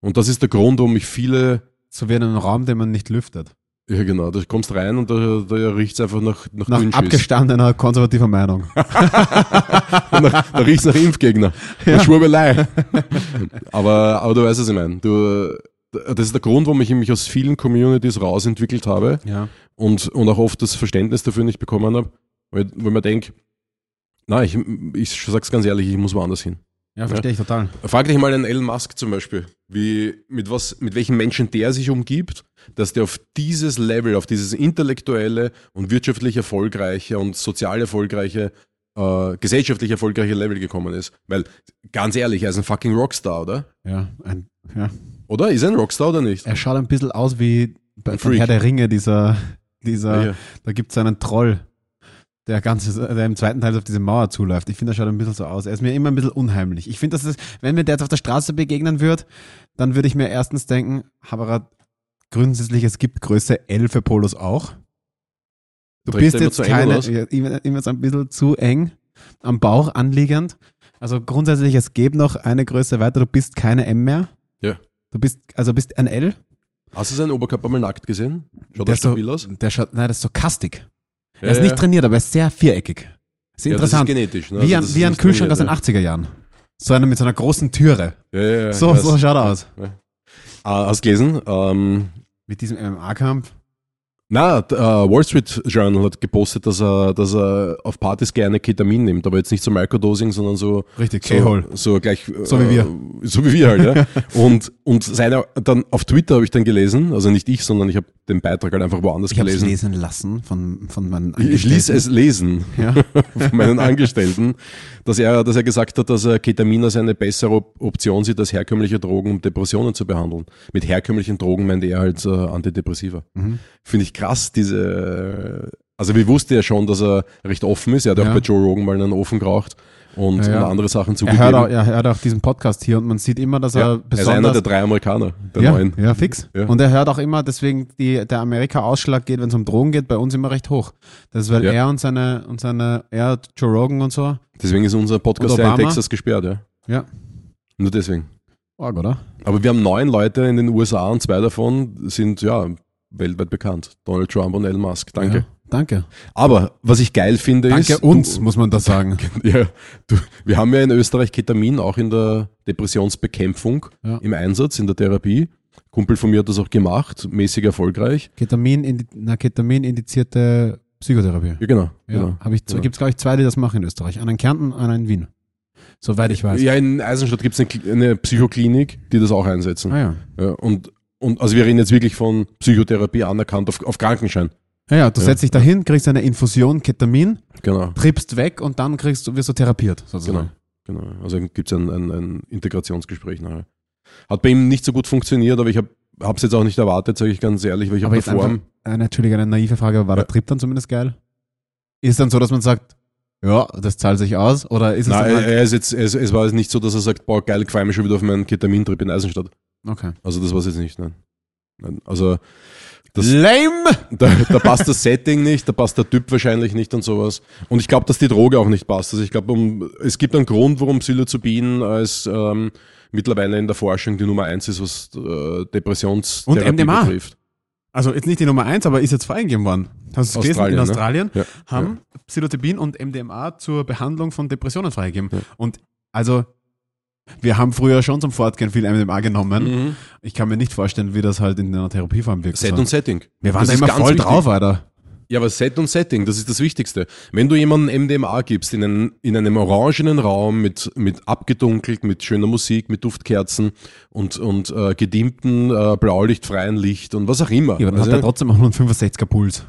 Und das ist der Grund, warum ich viele so wie in einem Raum, den man nicht lüftet. ja, genau. Da kommst rein und da, da riecht es einfach nach, nach, Nach abgestandener konservativer Meinung. nach, da riecht es nach Impfgegner. Nach Schwurbelei. aber, aber du weißt, was ich meine. Du, das ist der Grund, warum ich mich aus vielen Communities rausentwickelt habe Ja. und, und auch oft das Verständnis dafür nicht bekommen habe, weil, weil man denkt, na, ich, ich sag's ganz ehrlich, ich muss woanders hin. Ja, verstehe ich total. Frag dich mal einen Elon Musk zum Beispiel, wie, mit, was, mit welchen Menschen der sich umgibt, dass der auf dieses Level, auf dieses intellektuelle und wirtschaftlich erfolgreiche und sozial erfolgreiche, äh, gesellschaftlich erfolgreiche Level gekommen ist. Weil, ganz ehrlich, er ist ein fucking Rockstar, oder? Ja, ein, ja. Oder? Ist er ein Rockstar oder nicht? Er schaut ein bisschen aus wie bei. Herr der Ringe, dieser, dieser, ja. da gibt es einen Troll, der ganze, der im zweiten Teil auf diese Mauer zuläuft. Ich finde, er schaut ein bisschen so aus. Er ist mir immer ein bisschen unheimlich. Ich finde, dass es, wenn mir der jetzt auf der Straße begegnen würde, dann würde ich mir erstens denken, Haberer, grundsätzlich, es gibt Größe L für Polos auch. Du Trägt bist jetzt keine, immer, immer so ein bisschen zu eng am Bauch anliegend. Also grundsätzlich, es gibt noch eine Größe weiter, du bist keine M mehr. Ja. Du bist, also bist ein L. Hast du seinen Oberkörper mal nackt gesehen? Schaut Der er ist so- stabil aus? Der schaut, nein, das ist so kastig. Er ist nicht trainiert, aber er ist sehr viereckig. Ist interessant. Das ist genetisch. Ne? wie Also ist wie nicht Kühlschrank aus den trainiert, 80er Jahren. So einer mit so einer großen Türe. Ja, ja, ja, So, so schaut er aus. Ah, hast du gelesen? Ähm, Mit diesem MMA-Kampf. Na, äh, Wall Street Journal hat gepostet, dass er, dass er auf Partys gerne Ketamin nimmt, aber jetzt nicht so Microdosing, sondern so Richtig, so, so gleich So wie wir. äh, so wie wir halt, ja. und und seine dann auf Twitter habe ich dann gelesen, also nicht ich, sondern ich habe den Beitrag halt einfach woanders Ich gelesen. lesen lassen von, von meinen Ich, ich ließ Angestellten. es lesen Ja. von meinen Angestellten, dass er, dass er gesagt hat, dass er Ketamin als eine bessere Op Option sieht als herkömmliche Drogen, um Depressionen zu behandeln. Mit herkömmlichen Drogen meint er halt äh, Antidepressiva. Mhm. Finde ich krass, diese, also wir wussten ja schon, dass er recht offen ist. Er hat Ja. auch bei Joe Rogan mal einen Ofen geraucht und, Ja, ja. und andere Sachen Er zugegeben. hört, auch, er hört auch diesen Podcast hier und man sieht immer, dass er er ist einer besonders... der drei Amerikaner, der ja, neuen. ja, fix. Und er hört auch immer, deswegen die, der Amerika-Ausschlag geht, wenn es um Drogen geht, bei uns immer recht hoch. Das ist, weil er und seine, und seine, er, Joe Rogan und so. Deswegen ist unser Podcast ja in? Texas gesperrt, ja. Ja. Nur deswegen. Arg, oder? Aber wir haben neun Leute in den USA und zwei davon sind ja weltweit bekannt. Donald Trump und Elon Musk. Danke. Ja, danke. Aber was ich geil finde Danke ist. uns, Du, muss man das sagen. ja, du, wir haben ja in Österreich Ketamin auch in der Depressionsbekämpfung Ja. im Einsatz, in der Therapie. Kumpel von mir hat das auch gemacht, mäßig erfolgreich. Ketamin, indi- na, Ketamin indizierte Psychotherapie. Ja, genau. Ja, genau. habe ich, genau. gibt es glaube ich zwei, die das machen in Österreich. Einen in Kärnten, einen in Wien. Soweit ich weiß. Ja, in Eisenstadt gibt es eine, eine Psychoklinik, die das auch einsetzen. Ah, ja. Ja, und, und also wir reden jetzt wirklich von Psychotherapie anerkannt auf, auf Krankenschein. Ja, ja, du Ja. setzt dich dahin, kriegst eine Infusion Ketamin, Genau. trippst weg und dann kriegst du, wirst du therapiert, Genau. sozusagen. genau. Also gibt es ein, ein, ein Integrationsgespräch nachher. Hat bei ihm nicht so gut funktioniert, aber ich habe es jetzt auch nicht erwartet, sage ich ganz ehrlich, weil ich Aber habe davor. einfach, äh, natürlich eine naive Frage, war Ja. der Trip dann zumindest geil? Ist es dann so, dass man sagt, ja, das zahlt sich aus? Oder ist es Nein, er, halt, er ist jetzt, es, es war jetzt nicht so, dass er sagt, boah, geil, ich freue mich schon wieder auf meinen Ketamintrip in Eisenstadt. Okay. Also das war es jetzt nicht, nein. nein. Also das, Lame! da, da passt das Setting nicht, da passt der Typ wahrscheinlich nicht und sowas. Und ich glaube, dass die Droge auch nicht passt. Also ich glaube, um, es gibt einen Grund, warum Psilocybin als ähm, mittlerweile in der Forschung die Nummer eins ist, was äh, Depressionstherapie Und MDMA. betrifft. Also jetzt nicht die Nummer eins, aber ist jetzt freigegeben worden. Hast du es gelesen? Australien, In ne? Australien Ja. haben Psilocybin und MDMA zur Behandlung von Depressionen freigegeben. Und also, wir haben früher schon zum Fortgehen viel MDMA genommen. Mhm. Ich kann mir nicht vorstellen, wie das halt in einer Therapieform wirkt. Set und Setting. wir waren Das da immer voll wichtig. drauf, Alter. Ja, aber Set und Setting, das ist das Wichtigste. Wenn du jemandem MDMA gibst, in, einen, in einem orangenen Raum mit, mit abgedunkelt, mit schöner Musik, mit Duftkerzen und, und äh, gedimmten, äh, blaulichtfreien Licht und was auch immer. Ja, aber dann Also, hat er trotzdem auch nur einen 65er Puls.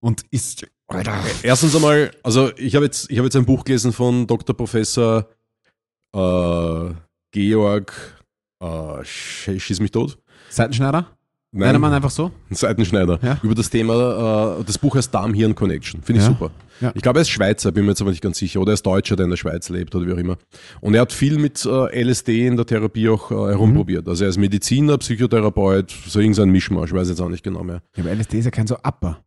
Und ist. Alter. erstens einmal, also ich habe jetzt, ich habe jetzt ein Buch gelesen von Dr. Professor äh, Georg äh, Sch- Schieß mich tot. Seitenschneider? Nennt man einfach so? Seitenschneider. Ja. Über das Thema, äh, das Buch heißt Darm-Hirn-Connection. Finde ich Ja. super. Ja. Ich glaube, er ist Schweizer, bin mir jetzt aber nicht ganz sicher. Oder er ist Deutscher, der in der Schweiz lebt oder wie auch immer. Und er hat viel mit äh, LSD in der Therapie auch äh, herumprobiert. Also er ist Mediziner, Psychotherapeut, so irgendein Mischmasch, weiß jetzt auch nicht genau mehr. Ja, aber LSD ist ja kein so Upper.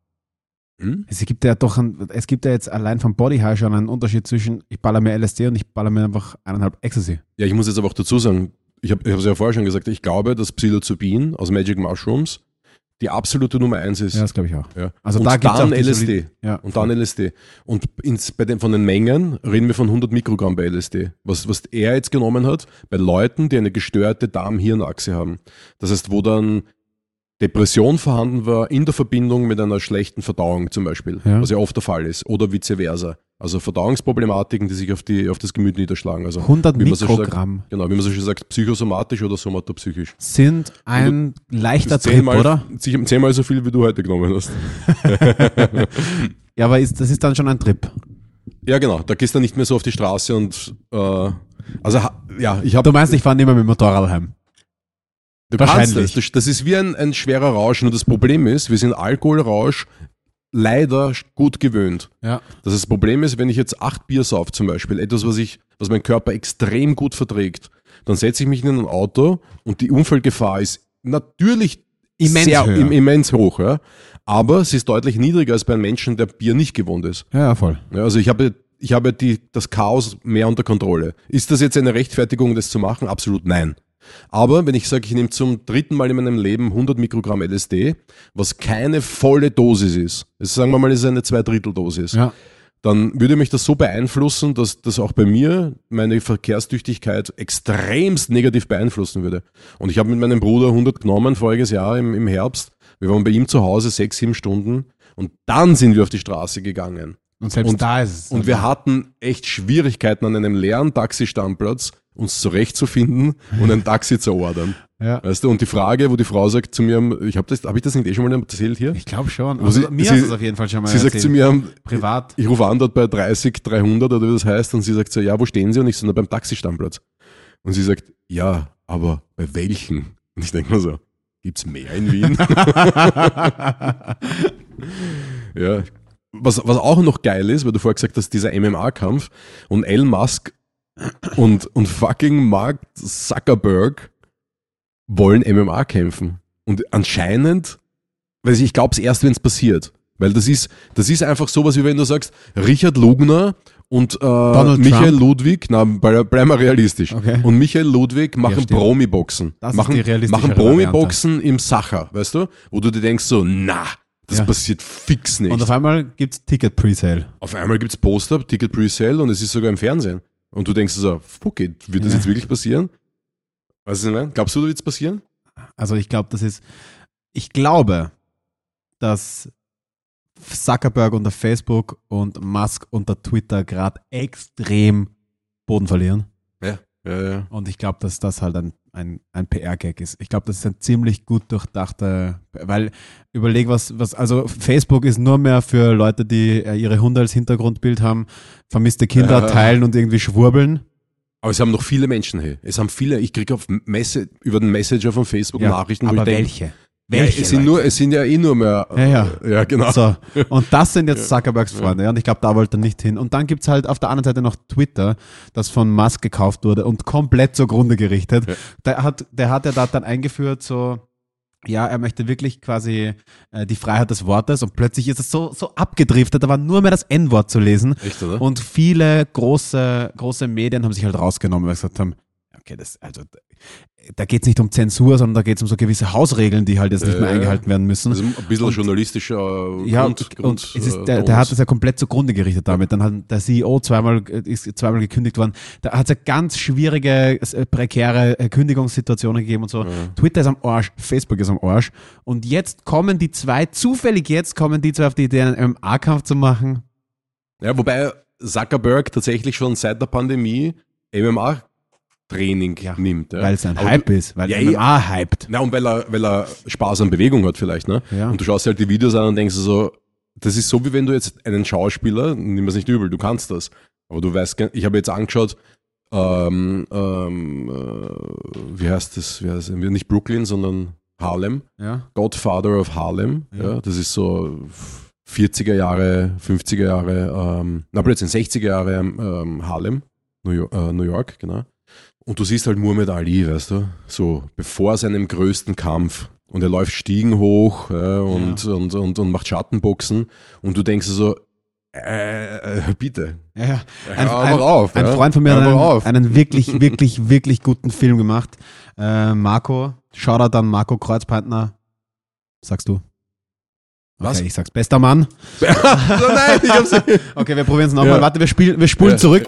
Hm? Es gibt ja doch ein, es gibt ja jetzt allein vom Body High schon einen Unterschied zwischen ich baller mir LSD und ich baller mir einfach eineinhalb Ecstasy. Ja, ich muss jetzt aber auch dazu sagen, ich habe es ja vorher schon gesagt, ich glaube, dass Psilocybin aus Magic Mushrooms die absolute Nummer eins ist. Ja, das glaube ich auch. Ja. Also und da gibt's dann LSD. Ja. Und dann LSD. Und ins, bei den, von den Mengen reden wir von 100 Mikrogramm bei LSD. Was, was er jetzt genommen hat, bei Leuten, die eine gestörte Darm-Hirn-Achse haben. Das heißt, wo dann Depression vorhanden war in der Verbindung mit einer schlechten Verdauung zum Beispiel, Ja. was ja oft der Fall ist, oder vice versa. Also Verdauungsproblematiken, die sich auf, die, auf das Gemüt niederschlagen. Also 100 wie man so sagt, Mikrogramm Genau, wie man so schön sagt, psychosomatisch oder somatopsychisch. sind ein leichter Das ist Trip, zehnmal, oder? zeh- Zehnmal so viel, wie du heute genommen hast. Ja, aber ist, das ist dann schon ein Trip. Ja, genau. Da gehst du nicht mehr so auf die Straße und äh, also ja, ich habe Du meinst, ich fahre nicht mehr mit dem Motorrad heim. Du kannst das. das ist wie ein, ein schwerer Rausch. Nur das Problem ist, wir sind Alkoholrausch leider gut gewöhnt. Ja. Das, heißt, das Problem ist, wenn ich jetzt acht Bier sauf zum Beispiel, etwas, was ich, was mein Körper extrem gut verträgt, dann setze ich mich in ein Auto und die Unfallgefahr ist natürlich Immens sehr, höher. im, immens hoch, ja. Aber sie ist deutlich niedriger als bei einem Menschen, der Bier nicht gewohnt ist. Ja, ja, voll. Ja, also ich habe, ich habe die, das Chaos mehr unter Kontrolle. Ist das jetzt eine Rechtfertigung, das zu machen? Absolut nein. Aber wenn ich sage, ich nehme zum dritten Mal in meinem Leben 100 Mikrogramm LSD, was keine volle Dosis ist, also sagen wir mal, es ist eine Zweidritteldosis, Ja. dann würde mich das so beeinflussen, dass das auch bei mir meine Verkehrstüchtigkeit extremst negativ beeinflussen würde. Und ich habe mit meinem Bruder 100 genommen voriges Jahr im, im Herbst. Wir waren bei ihm zu Hause sechs, sieben Stunden und dann sind wir auf die Straße gegangen. Und selbst Und- da ist es. Und wir hatten echt Schwierigkeiten an einem leeren Taxistandplatz uns zurechtzufinden und ein Taxi zu ordern. ja. Weißt du, und die Frage, wo die Frau sagt zu mir, ich habe das, habe ich das nicht eh schon mal erzählt hier? Ich glaube schon. Also, sie- mir sie- du es auf jeden Fall schon mal Sie sagt erzählt. zu mir, Privat. ich rufe an dort bei 30, 300 oder wie das heißt und sie sagt so, ja, wo stehen Sie? Und ich so, na, beim Taxistandplatz. Und sie sagt, ja, aber bei welchen? Und ich denke mir so, gibt's mehr in Wien? ja. Was, was auch noch geil ist, weil du vorher gesagt hast, dieser MMA-Kampf und Elon Musk und, und fucking Mark Zuckerberg wollen MMA kämpfen. Und anscheinend, weil ich glaube es erst, wenn es passiert. Weil das ist, das ist einfach sowas, wie wenn du sagst, Richard Lugner und äh, Michael Trump? Ludwig, na, bleib mal realistisch. Okay. Und Michael Ludwig machen stimmt. Promi-Boxen. Machen, machen Promi-Boxen im Sacher, weißt du? Wo du dir denkst so, na, das Ja. passiert fix nicht. Und auf einmal gibt es Ticket-Presale. Auf einmal gibt's Poster, Ticket Pre-Sale und es ist sogar im Fernsehen. Und du denkst so, fuck it, wird das Ja. jetzt wirklich passieren? Was ich meine? Glaubst du, da wird's passieren? Also ich glaube, das ist, ich glaube, dass Zuckerberg unter Facebook und Musk unter Twitter gerade extrem Boden verlieren. Ja, ja. Und ich glaube, dass das halt ein, ein, ein PR-Gag ist. Ich glaube, das ist ein ziemlich gut durchdachter, weil überleg was, was, also Facebook ist nur mehr für Leute, die äh, ihre Hunde als Hintergrundbild haben, vermisste Kinder Ja. teilen und irgendwie schwurbeln. Aber es haben noch viele Menschen, hey. Es haben viele, ich kriege auf Messe, über den Messenger von Facebook Nachrichten, wo aber ich denke, welche? ja, es, sind nur, es sind ja eh nur mehr. Ja, ja. ja genau. So, und das sind jetzt Zuckerbergs Freunde, ja. und ich glaube, da wollte er nicht hin. Und dann gibt's halt auf der anderen Seite noch Twitter, das von Musk gekauft wurde und komplett zugrunde gerichtet. Ja. Der, hat, der hat ja da dann eingeführt, so, ja, er möchte wirklich quasi äh, die Freiheit des Wortes und plötzlich ist es so, so abgedriftet, da war nur mehr das N-Wort zu lesen. Echt, oder? Und viele große, große Medien haben sich halt rausgenommen, weil sie gesagt haben, okay, das, also da geht es nicht um Zensur, sondern da geht es um so gewisse Hausregeln, die halt jetzt nicht mehr Äh, eingehalten werden müssen. Also ein bisschen Und- journalistischer Ja, Grund, und, Grund, und ist, äh, der, der hat es ja komplett zugrunde gerichtet damit. Dann hat der CEO zweimal, äh, ist zweimal gekündigt worden. Da hat es ja ganz schwierige, äh, prekäre äh, Kündigungssituationen gegeben und so. Twitter ist am Arsch, Facebook ist am Arsch. Und jetzt kommen die zwei, zufällig jetzt kommen die zwei auf die Idee, einen MMA-Kampf zu machen. Ja, wobei Zuckerberg tatsächlich schon seit der Pandemie MMA-Training Ja, nimmt. Ja. Weil es ein Aber Hype du, ist, weil Ja, MMA hypt. Na, und weil er, weil er Spaß an Bewegung hat vielleicht, ne? Ja. Und du schaust halt die Videos an und denkst so, das ist so, wie wenn du jetzt einen Schauspieler, nimm es nicht übel, du kannst das. Aber du weißt, ich habe jetzt angeschaut, ähm, ähm, äh, wie heißt das, wie heißt das? nicht Brooklyn, sondern Harlem. Ja. Godfather of Harlem. Ja. Ja. das ist so 40er Jahre, 50er Jahre, ähm, na plötzlich 60er Jahre ähm, Harlem, New York, äh, New York, genau. Und du siehst halt Muhammad Ali, weißt du, so bevor seinem größten Kampf. Und er läuft Stiegen hoch ja, und, und, und, und macht Schattenboxen. Und du denkst so, äh, äh, bitte. Ja, ja. Ein, ein, auf, ein ja. Freund von mir hat einen, auf. einen wirklich, wirklich, wirklich guten Film gemacht. Äh, Marco, Shoutout an Marco Kreuzpeitner. Sagst du? Okay, Was? ich sag's. Bester Mann. so, nein, ich hab's Okay, wir probieren es nochmal. Ja. Warte, wir, spielen, wir spulen Ja. zurück.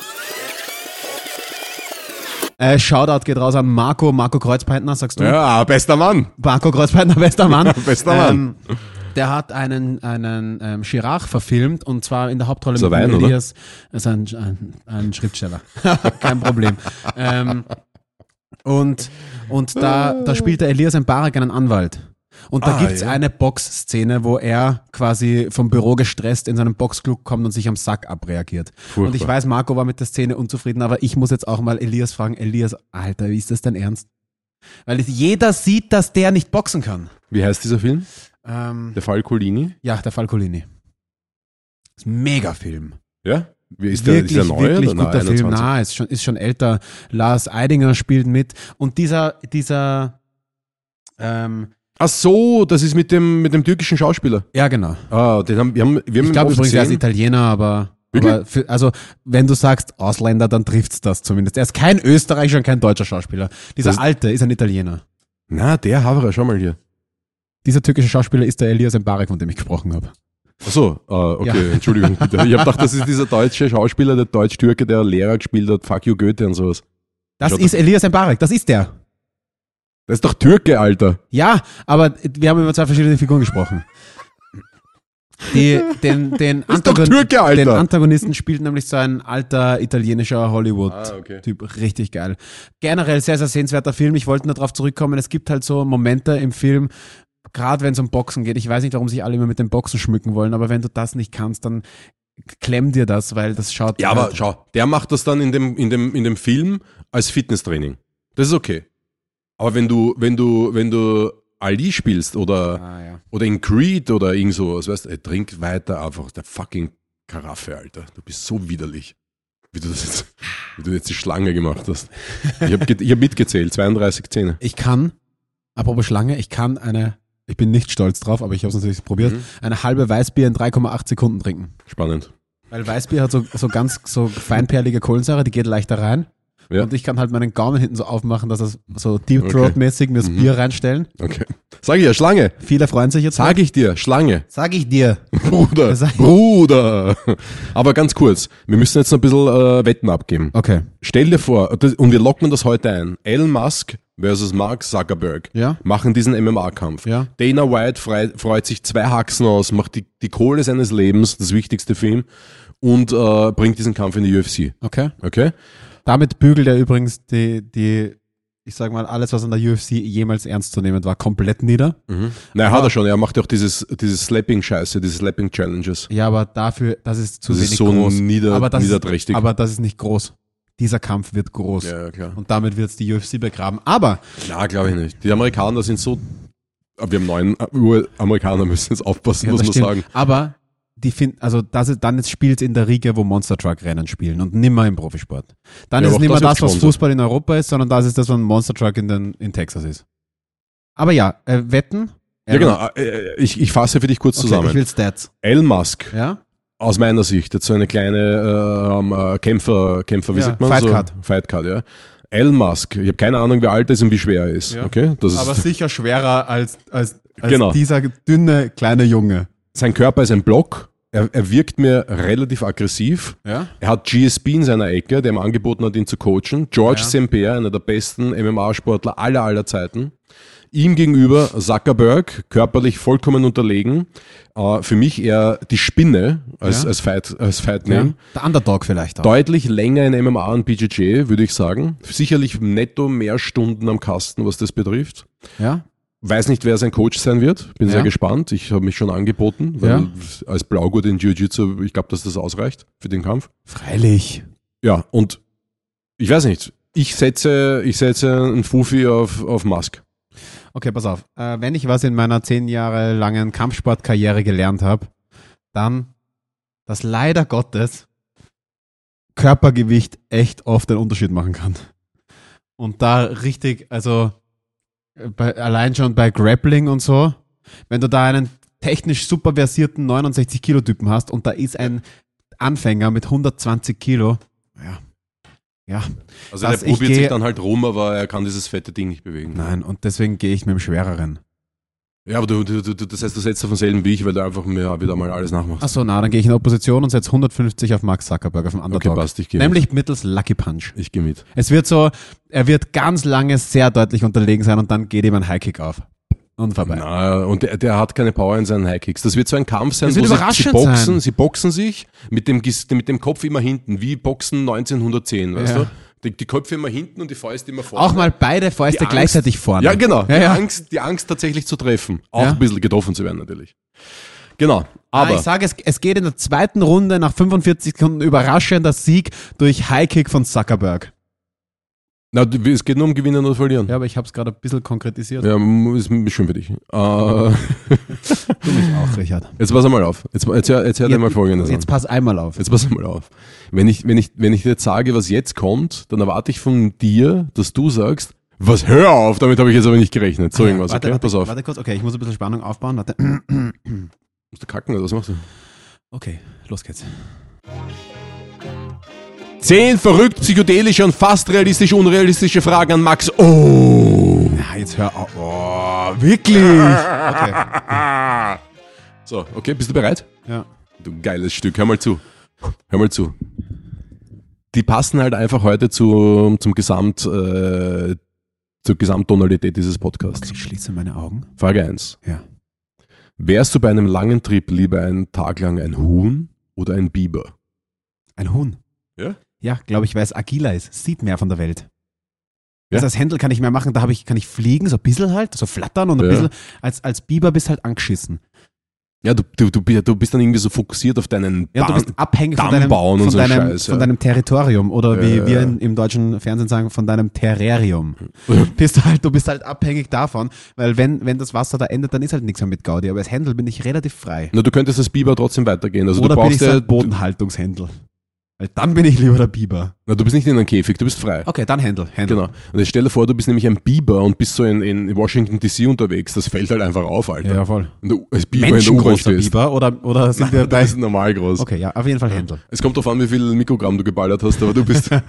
Äh, Shoutout geht raus an Marco, Marco Kreuzpeitner, sagst du? Ja, bester Mann. Marco Kreuzpeitner, bester Mann. Bester Mann. Ähm, der hat einen, einen ähm, Chirac verfilmt und zwar in der Hauptrolle Wein, mit oder? Elias. Ist ein, ein, ein Schriftsteller. Kein Problem. ähm, und und da, da spielt der Elias Mbarek einen Anwalt. Und da Ah, gibt's ja. eine Boxszene, wo er quasi vom Büro gestresst in seinem Boxclub kommt und sich am Sack abreagiert. Furchtbar. Und ich weiß, Marco war mit der Szene unzufrieden, aber ich muss jetzt auch mal Elias fragen, Elias, Alter, wie ist das denn ernst? Weil es, jeder sieht, dass der nicht boxen kann. Wie heißt dieser Film? Ähm, Der Fall Colini? ja, der Falcolini. Ist ein Megafilm. Ja? Ist der, wirklich, ist der neu wirklich oder guter nein, Film. 21? Na, ist schon, ist schon älter. Lars Eidinger spielt mit. Und dieser, dieser, ähm, Ach so, das ist mit dem, mit dem türkischen Schauspieler. ja, genau. Ah, den haben, wir haben, wir haben Ich glaube übrigens, er ist. Italiener, aber, aber für, also, wenn du sagst Ausländer, dann trifft's das zumindest. Er ist kein Österreicher und kein deutscher Schauspieler. Dieser Das- Alte ist ein Italiener. Na, der Haverer, schau mal hier. Dieser türkische Schauspieler ist der Elias Mbarek, von dem ich gesprochen habe. Ach so, ah, okay, Ja. Entschuldigung bitte. Ich habe gedacht, das ist dieser deutsche Schauspieler, der Deutsch-Türke, der Lehrer gespielt hat, Fuck you Goethe und sowas. Das Schaut ist Elias Mbarek, das ist der. Das ist doch Türke, Alter. Ja, aber wir haben über zwei verschiedene Figuren gesprochen. Die, den, den, Antagon- Türke, den Antagonisten spielt nämlich so ein alter italienischer Hollywood-Typ. Ah, okay. Richtig geil. Generell sehr, sehr sehenswerter Film. Ich wollte nur darauf zurückkommen. Es gibt halt so Momente im Film, gerade wenn es um Boxen geht. Ich weiß nicht, warum sich alle immer mit dem Boxen schmücken wollen, aber wenn du das nicht kannst, dann klemm dir das, weil das schaut. Ja, aber halt- schau, der macht das dann in dem, in dem, in dem Film als Fitnesstraining. Das ist okay. Aber wenn du, wenn du, wenn du Ali spielst oder, Ah, ja. oder in Creed oder irgend sowas, weißt du, ey, trink weiter einfach der fucking Karaffe, Alter. Du bist so widerlich. Wie du das jetzt, wie du jetzt die Schlange gemacht hast. Ich habe hab mitgezählt, 32 Zähne. Ich kann, apropos Schlange, ich kann eine, ich bin nicht stolz drauf, aber ich habe es natürlich probiert, Mhm. eine halbe Weißbier in 3,8 Sekunden trinken. Spannend. Weil Weißbier hat so, so ganz so feinperlige Kohlensäure, die geht leichter rein. Ja. Und ich kann halt meinen Gaumen hinten so aufmachen, dass es so Deep. Throat-mäßig mir das Mhm. Bier reinstellen. Okay. Sag ich ja, Schlange. Viele freuen sich jetzt. Sag ich dir, Schlange. Sag ich dir. Bruder, Sag- Bruder. Aber ganz kurz, wir müssen jetzt noch ein bisschen äh, Wetten abgeben. Okay. Stell dir vor, und wir locken das heute ein. Elon Musk versus Mark Zuckerberg Ja. machen diesen MMA-Kampf. Ja. Dana White frei, freut sich zwei Haxen aus, macht die, die Kohle seines Lebens, das wichtigste für ihn, und äh, bringt diesen Kampf in die UFC. Okay. Okay? Damit bügelt er übrigens die, die, ich sag mal, alles, was an der UFC jemals ernst zu nehmen war, komplett nieder. Nein, hat er schon. Er macht ja auch dieses, dieses Slapping-Scheiße, diese Slapping-Challenges. Ja, aber dafür, das ist zu Das ist wenig so groß. nieder- aber das niederträchtig. Ist, aber das ist nicht groß. dieser Kampf wird groß. Ja, ja, klar. Und damit wird es die UFC begraben. Aber Na, glaube ich nicht. Die Amerikaner sind so. Aber wir haben neun Ur-Amerikaner müssen jetzt aufpassen, Ja, muss man stimmt. sagen. Aber die finden, also das ist, dann spielt in der Riege, wo Monster Truck Rennen spielen und nimmer im Profisport. Dann Ja, ist es mehr das das, was. Fußball in Europa ist, sondern das ist das, was Monster Truck in, den, in Texas ist. Aber ja, äh, Wetten. Ja, genau. Äh, Ich, ich fasse für dich kurz Okay, zusammen. ich will Stats. Elon Musk, Ja? aus meiner Sicht, jetzt so eine kleine ähm, äh, Kämpfer, Kämpfer, wie Ja, sagt man? Fight so, Card. Fight Card, ja. Elon Musk, ich habe keine Ahnung, wie alt er ist und wie schwer er ist. Ja. Okay? Das Aber ist, sicher schwerer als, als, als Genau. dieser dünne kleine Junge. sein Körper ist ein Block. Er, er wirkt mir relativ aggressiv. Ja? Er hat GSP in seiner Ecke, der ihm angeboten hat, ihn zu coachen. George Ja. Pierre, einer der besten MMA-Sportler aller, aller Zeiten. Ihm gegenüber Zuckerberg, körperlich vollkommen unterlegen. Äh, für mich eher die Spinne als, Ja. als Fight, als Fight ja. Name. Der Underdog vielleicht auch. Deutlich länger in MMA und BJJ, würde ich sagen. Sicherlich netto mehr Stunden am Kasten, was das betrifft. Ja? Weiß nicht, wer sein Coach sein wird. Bin Ja. sehr gespannt. Ich habe mich schon angeboten, weil Ja. als Blaugurt in Jiu-Jitsu, ich glaube, dass das ausreicht für den Kampf. Freilich. Ja, und ich weiß nicht. Ich setze, ich setze einen Fufi auf, auf Musk. Okay, pass auf. Äh, wenn ich was in meiner zehn Jahre langen Kampfsportkarriere gelernt habe, dann, dass leider Gottes Körpergewicht echt oft einen Unterschied machen kann. Und da richtig, also bei, allein schon bei Grappling und so, wenn du da einen technisch super versierten 69 Kilo Typen hast und da ist ein Anfänger mit 120 Kilo, ja, ja, Also der ich probiert sich dann halt rum, aber er kann dieses fette Ding nicht bewegen. nein, und deswegen gehe ich mit dem Schwereren. Ja, aber du, du, du, das heißt, du setzt auf denselben wie ich, weil du einfach mir wieder mal alles nachmachst. Achso, na, dann gehe ich in Opposition und setze 150 auf Max Zuckerberg, auf okay, Underdog. passt, ich gehe Nämlich mittels Lucky Punch. mit. Ich gehe mit. Es wird so, er wird ganz lange sehr deutlich unterlegen sein und dann geht ihm ein Highkick auf. Und vorbei. Na, und der, der hat keine Power in seinen High-Kicks. Das wird so ein Kampf sein, wo sie, sie boxen, sein. sie boxen sich mit dem, mit dem Kopf immer hinten, wie Boxen 1910, weißt Ja. du? Die, die Köpfe immer hinten und die Fäuste immer vorne. Auch mal beide Fäuste Die Angst- gleichzeitig vorne. Ja, genau. Ja, die, ja. Angst, die Angst tatsächlich zu treffen. Auch Ja. ein bisschen getroffen zu werden, natürlich. Genau. Aber Aber ich sage, es, es geht in der zweiten Runde nach 45 Sekunden überraschender Sieg durch Highkick von Zuckerberg. Na, es geht nur um Gewinnen oder Verlieren. Ja, aber ich habe es gerade ein bisschen konkretisiert. Ja, ist schön für dich. Äh, Du mich auch, Richard. jetzt pass einmal auf. Jetzt, jetzt, jetzt hör dir mal folgendes Jetzt an. pass einmal auf. Jetzt pass einmal auf. Wenn ich, wenn, ich, wenn ich dir jetzt sage, was jetzt kommt, dann erwarte ich von dir, dass du sagst, was hör auf, damit habe ich jetzt aber nicht gerechnet. So irgendwas, warte, okay? warte, Pass auf. Warte kurz, okay, ich muss ein bisschen Spannung aufbauen. Warte. Musst du kacken oder was machst du? Okay, los geht's. Zehn verrückt psychedelische und fast realistisch unrealistische Fragen an Max. Oh! Ja, jetzt hör auf. Oh, wirklich? Okay. So, okay, bist du bereit? Ja. Du geiles Stück, hör mal zu. Hör mal zu. Die passen halt einfach heute zu, zum Gesamt, äh, zur Gesamttonalität dieses Podcasts. Ich schließe meine Augen. Frage 1. Ja. Wärst du bei einem langen Trip lieber einen Tag lang ein Huhn oder ein Biber? Ein Huhn. Ja? Ja, glaube ich, weil es agiler ist. Sieht mehr von der Welt. Ja. Also als Händel kann ich mehr machen, da ich, kann ich fliegen, so ein bisschen halt, so flattern und ein Ja. bisschen. Als, als Biber bist halt angeschissen. Ja, du, du, du, bi- du bist dann irgendwie so fokussiert auf deinen Ja, du Bahn- bist abhängig von deinem, von, so ein deinem, Scheiß, von ja. deinem Territorium oder wie Ja, wir in, im deutschen Fernsehen sagen, von deinem Terrarium. bist du, halt, du bist halt abhängig davon, weil wenn, wenn das Wasser da endet, dann ist halt nichts mehr mit Gaudi. Aber als Händel bin ich relativ frei. Na, du könntest als Biber trotzdem weitergehen. Also oder du bin brauchst ich so ja, ein Bodenhaltungshändel. Weil dann bin ich lieber der Biber. na, du bist nicht in einem Käfig, du bist frei. Okay, dann Händel. Händel. Genau. Und jetzt stell dir vor, du bist nämlich ein Biber und bist so in, in Washington DC unterwegs. Das fällt halt einfach auf, Alter. Ja, voll. Und du als Biber in der U-Bahn stehst. Biber oder, oder sind wir Du bei. bist normal groß. Okay, ja, auf jeden Fall Händel. Es kommt darauf an, wie viel Mikrogramm du geballert hast, aber du bist.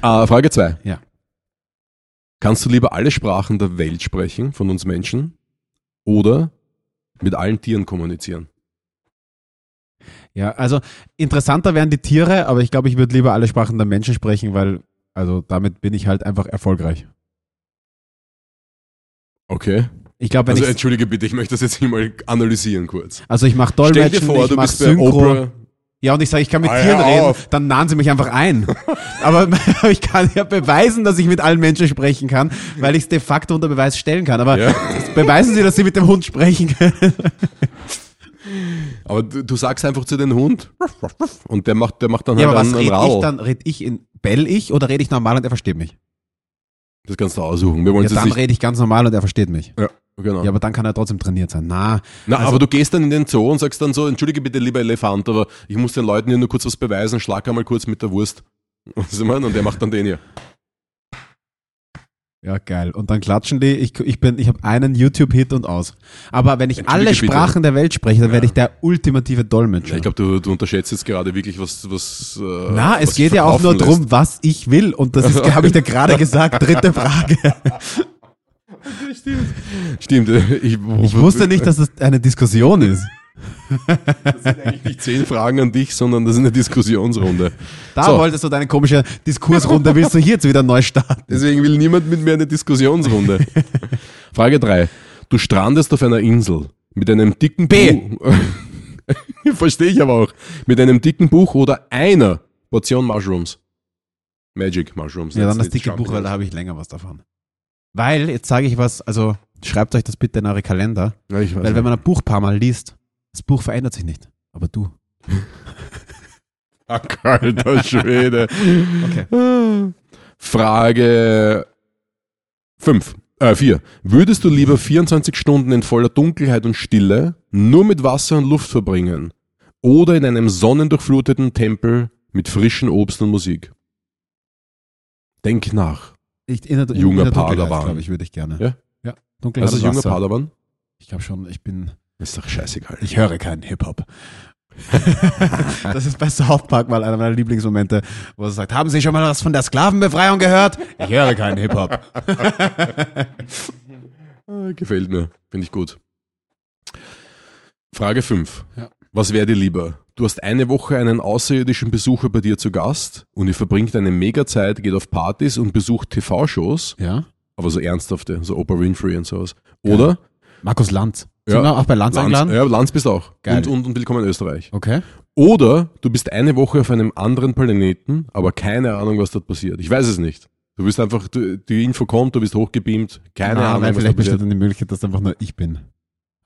Ah, Frage 2. Ja. Kannst du lieber alle Sprachen der Welt sprechen, von uns Menschen, oder mit allen Tieren kommunizieren? Ja, also interessanter wären die Tiere, aber ich glaube, ich würde lieber alle Sprachen der Menschen sprechen, weil, also damit bin ich halt einfach erfolgreich. Okay. Ich glaube, wenn Also entschuldige bitte, ich möchte das jetzt hier mal analysieren kurz. Also ich mache Stell Dolmetschen, dir vor, ich du bist bei Synchro. Oprah. Ja, und ich sage, ich kann mit Ah, Tieren reden, auf. dann nahen sie mich einfach ein. aber ich kann ja beweisen, dass ich mit allen Menschen sprechen kann, weil ich es de facto unter Beweis stellen kann. Aber Ja. beweisen Sie, dass Sie mit dem Hund sprechen können. Aber du, du sagst einfach zu den Hund und der macht, der macht dann Ja, halt aber was einen, einen rede ich dann? Red ich in, bell ich oder rede ich normal und er versteht mich? Das kannst du aussuchen. Wir wollen Ja, dann rede ich ganz normal und er versteht mich. Ja, genau. Ja, aber dann kann er trotzdem trainiert sein. Na, Na, also- aber du gehst dann in den Zoo und sagst dann so, entschuldige bitte, lieber Elefant, aber ich muss den Leuten hier nur kurz was beweisen, schlag einmal kurz mit der Wurst. Was ich meine? Und der macht dann den hier. Ja, geil. Und dann klatschen die. Ich, ich bin, ich habe einen YouTube-Hit und aus. Aber wenn ich alle. Sprachen der Welt spreche, dann werde ich der ultimative Dolmetscher. Ja, ich glaube, du, du unterschätzt jetzt gerade wirklich, was. was äh, Na, es was geht sich ja auch nur verkaufen drum, was ich will. Und das habe ich dir gerade gesagt. Dritte Frage. lässt. Stimmt. äh, Ich, Ich wusste nicht, dass es eine Diskussion ist. Das sind eigentlich nicht zehn Fragen an dich, sondern das ist eine Diskussionsrunde. Da So. wolltest du deine komische Diskursrunde, willst du hier jetzt wieder neu starten? Deswegen will niemand mit mir eine Diskussionsrunde. Frage drei: Du strandest auf einer Insel mit einem dicken B. Buch. Verstehe ich aber auch. Mit einem dicken Buch oder einer Portion Mushrooms. Magic Mushrooms. Ja, dann das dicke Buch, weil da habe ich länger was davon. Weil, jetzt sage ich was, also schreibt euch das bitte in eure Kalender, Ja, weil nicht. wenn man ein Buch ein paar Mal liest, das Buch verändert sich nicht. Aber du. Ach, alter Schwede. Okay. Frage 5. Äh, 4. Würdest du lieber 24 Stunden in voller Dunkelheit und Stille nur mit Wasser und Luft verbringen? Oder in einem sonnendurchfluteten Tempel mit frischem Obst und Musik? Denk nach. Ich, in der, Junger in der Padawan. glaube ich, würde ich gerne. Ja? Ja. Dunkelheit Also junger. Padawan? Ich glaube schon, ich bin, Ist doch scheißegal. ich höre keinen Hip-Hop. das ist bei South Park mal einer meiner Lieblingsmomente, wo er sagt, haben Sie schon mal was von der Sklavenbefreiung gehört? Ich höre keinen Hip-Hop. Gefällt mir. Finde ich gut. Frage 5. Ja. Was wäre dir lieber? Du hast eine Woche einen außerirdischen Besucher bei dir zu Gast und ihr verbringt eine Mega-Zeit, geht auf Partys und besucht TV-Shows, Ja? aber so ernsthafte, so Oprah Winfrey und sowas. Oder Markus Lanz. Ja. Sind wir auch bei Lanz, Lanz, eingeladen? ja, Lanz bist auch. Geil. Und, und, und willkommen in Österreich. Okay. Oder du bist eine Woche auf einem anderen Planeten, aber keine Ahnung, was dort passiert. Ich weiß es nicht. Du bist einfach, du, die Info kommt, du bist hochgebeamt, keine Na, Ahnung, nein, vielleicht besteht dann die Möglichkeit, dass einfach nur ich bin.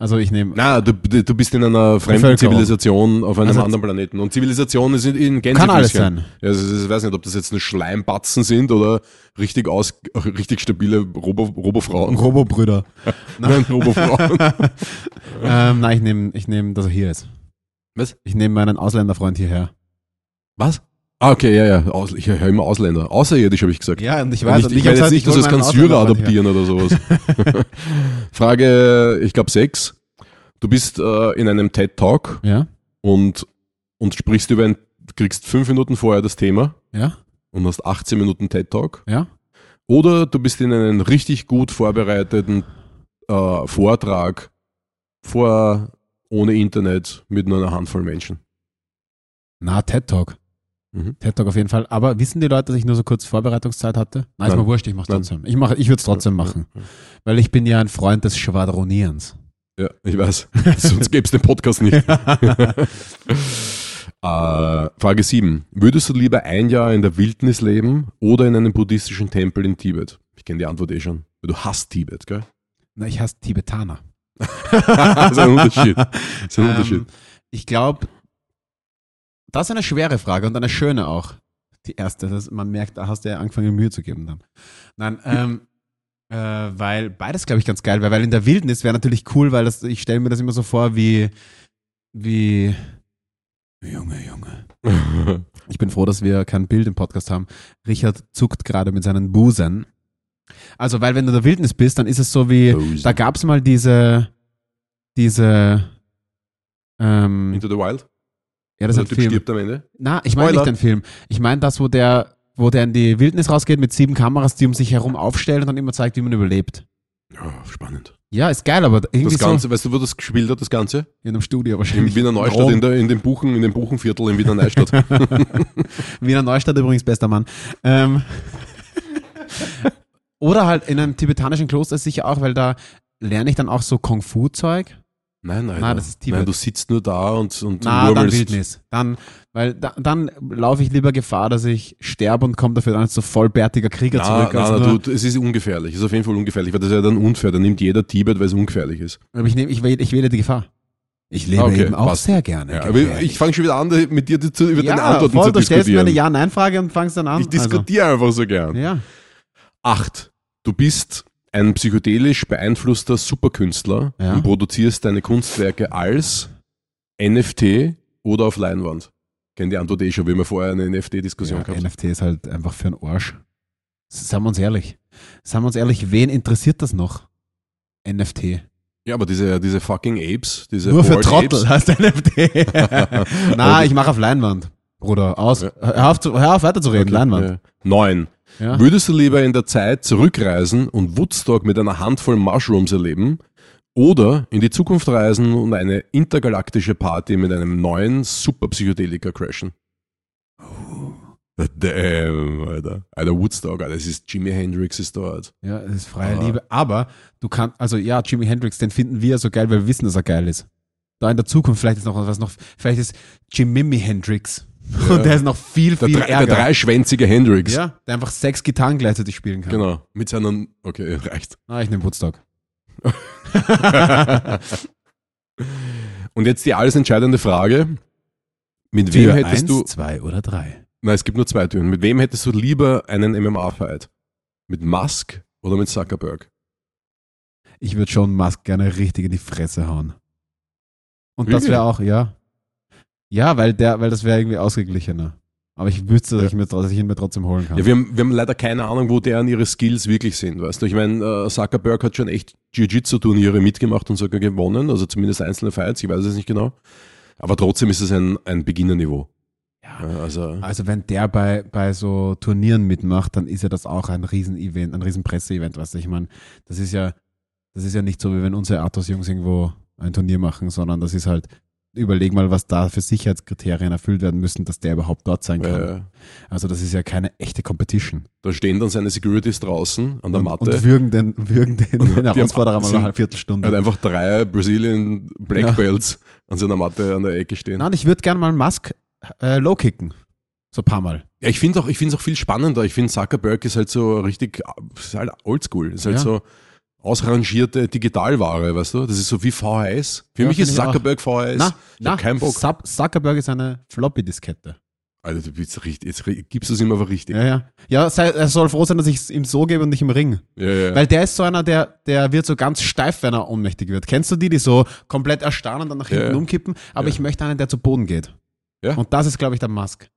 Also ich nehme. Na, du, du bist in einer fremden. Zivilisation auf einem Also- anderen Planeten. Und Zivilisation ist in, in Kann alles sein. Ja, also, ich weiß nicht, ob das jetzt eine Schleimbatzen sind oder richtig aus, richtig stabile Robo, Robofrauen. Robobrüder. Nein, Robofrauen. ähm, nein, ich nehme, ich nehm, dass er hier ist. Was? Ich nehme meinen Ausländerfreund hierher. Was? Ah, okay, ja, ja. Aus, ich höre immer Ausländer. Außerirdisch habe ich gesagt. Ja, und ich weiß, nicht, und ich hab meine jetzt gesagt, nicht, dass es kannst Syrer adoptieren oder sowas. Frage, ich glaube, sechs. Du bist äh, in einem TED-Talk Ja, und, und sprichst über ein, kriegst fünf Minuten vorher das Thema ja, und hast 18 Minuten TED-Talk. ja. Oder du bist in einen richtig gut vorbereiteten äh, Vortrag vor, ohne Internet, mit nur einer Handvoll Menschen. Na, TED Talk. Mhm. TED Talk auf jeden Fall. Aber wissen die Leute, dass ich nur so kurz Vorbereitungszeit hatte? Nein, ist Nein. mir wurscht, ich mache Nein. trotzdem. Ich, mach, ich würde es trotzdem machen. Weil ich bin ja ein Freund des Schwadronierens. Ja, ich weiß. Sonst gäbe es den Podcast nicht. äh, Frage 7. Würdest du lieber ein Jahr in der Wildnis leben oder in einem buddhistischen Tempel in Tibet? Ich kenne die Antwort eh schon. Du hasst Tibet, gell? Na, ich hasse Tibetaner. das ist ein Unterschied. Das ist ein Unterschied. Ähm, ich glaube, das ist eine schwere Frage und eine schöne auch. Die erste, das, man merkt, da hast du ja angefangen, Mühe zu geben dann. Nein, ähm, äh, weil beides, glaube ich, ganz geil wäre, weil in der Wildnis wäre natürlich cool, weil das, ich stelle mir das immer so vor, wie, wie, Junge, Junge. Ich bin froh, dass wir kein Bild im Podcast haben. Richard zuckt gerade mit seinen Busen. Also, weil wenn du in der Wildnis bist, dann ist es so wie, Busen. da gab es mal diese, diese, ähm, Into the Wild? Ja, das der ist ein Film. stirbt am Ende? Na, ich meine nicht den Film. Ich meine das, wo der, wo der in die Wildnis rausgeht mit sieben Kameras, die um sich herum aufstellen und dann immer zeigt, wie man überlebt. Ja, spannend. Ja, ist geil, aber irgendwie Das Ganze, weißt du, wo das gespielt hat, das Ganze? so in einem Studio wahrscheinlich. Wiener Neustadt, Rom. in, der, in dem Buchen, in dem Buchenviertel in Wiener Neustadt. Wiener Neustadt übrigens, bester Mann. Ähm, oder halt in einem tibetanischen Kloster sicher auch, weil da lerne ich dann auch so Kung-Fu-Zeug. Nein, nein. Nein, das ist Tibet. Nein, du sitzt nur da und, und Na, dann. Wildnis. Dann, weil da, dann laufe ich lieber Gefahr, dass ich sterbe und komme dafür dann als so vollbärtiger Krieger Na, zurück. na, nur- du, es ist ungefährlich. Es ist auf jeden Fall ungefährlich, weil das ist ja dann unfair. Da nimmt jeder Tibet, weil es ungefährlich ist. aber ich, nehm, ich, wähle, ich wähle die Gefahr. Ich lebe Okay, eben auch passt. sehr gerne. Ja, ich fange schon wieder an, mit dir zu, über deine ja, Antworten voll, zu du stellst mir diskutieren. eine Ja-Nein-Frage und fangst dann an. ich diskutiere einfach so gern. Also, ja. Acht. Du bist ein psychedelisch beeinflusster Superkünstler Ja. und produzierst deine Kunstwerke als NFT oder auf Leinwand. Kennt die Antwort eh schon, wie wir vorher eine NFT-Diskussion ja, gehabt. NFT ist halt einfach für einen Arsch. Seien wir uns ehrlich. Seien wir uns ehrlich, wen interessiert das noch? NFT. Ja, aber diese, diese fucking Apes, diese Nur für Bored Trottel Apes, heißt NFT. Na, ich mache auf Leinwand. Bruder, aus. Ja. Hör, auf zu, hör auf weiterzureden, Leinwand. Ja. Neun. Ja. Würdest du lieber in der Zeit zurückreisen und Woodstock mit einer Handvoll Mushrooms erleben oder in die Zukunft reisen und eine intergalaktische Party mit einem neuen Superpsychedelika crashen? Damn, Alter. Alter, Woodstock, Alter, das ist Jimi Hendrix ist dort. Ja, es ist freie Ah. Liebe. Aber du kannst, also ja, Jimi Hendrix, den finden wir so geil, weil wir wissen, dass er geil ist. Da in der Zukunft vielleicht ist noch was noch, vielleicht ist Jimmy Hendrix. Ja. Und der ist noch viel, Der, viel drei- der ärger. dreischwänzige Hendrix. ja, der einfach sechs Gitarren gleichzeitig spielen kann. Genau. Mit seinen, okay, reicht. Ah, ich nehme Woodstock. Und jetzt die alles entscheidende Frage. Mit wem Tür hättest eins, du, zwei oder drei? Nein, es gibt nur zwei Türen. Mit wem hättest du lieber einen MMA-Fight? Mit Musk oder mit Zuckerberg? Ich würde schon Musk gerne richtig in die Fresse hauen. Und das Wirklich? wäre auch, ja. Ja, weil der, weil das wäre irgendwie ausgeglichener. Aber ich wüsste, dass, Ja. ich, mir, dass ich ihn mir trotzdem holen kann. Ja, wir haben, wir haben leider keine Ahnung, wo deren ihre Skills wirklich sind, weißt du? Ich meine, äh, Zuckerberg hat schon echt Jiu-Jitsu-Turniere mitgemacht und sogar gewonnen, also zumindest einzelne Fights, ich weiß es nicht genau. Aber trotzdem ist es ein, ein Beginnerniveau. Ja. Ja, also, Also wenn der bei, bei so Turnieren mitmacht, dann ist ja das auch ein Riesen-Event, ein Riesen-Presse-Event, weißt du? Ich meine, das ist ja, das ist ja nicht so, wie wenn unsere Athos-Jungs irgendwo ein Turnier machen, sondern das ist halt, überleg mal, was da für Sicherheitskriterien erfüllt werden müssen, dass der überhaupt dort sein kann. äh, Also das ist ja keine echte Competition. da stehen dann seine Securities draußen an der und, Matte. und würgen den, würgen den, Und den Herausforderer mal eine halbe Viertelstunde. Er hat einfach drei Brazilian Black Ja. Belts an seiner Matte an der Ecke stehen. Nein, ich würde gerne mal Musk äh, low kicken. So ein paar Mal. Ja, ich finde auch, ich finde es auch viel spannender. Ich finde Zuckerberg ist halt so richtig, ist halt oldschool. Ist halt Ja. so ausrangierte Digitalware, weißt du? Das ist so wie VHS. Für Ja, mich ist ich auch. Zuckerberg VHS. Na, na, keinen Bock. Zuck- Zuckerberg ist eine Floppy-Diskette. Alter, du bist richtig, jetzt gibst du es ihm aber richtig. Ja, ja. Ja, sei, er soll froh sein, dass ich es ihm so gebe und nicht im Ring. Ja, ja. Weil der ist so einer, der, der wird so ganz steif, wenn er ohnmächtig wird. Kennst du die, die so komplett erstarren und dann nach Ja, hinten ja. umkippen? Aber Ja. ich möchte einen, der zu Boden geht. Ja. Und das ist, glaube ich, der Musk.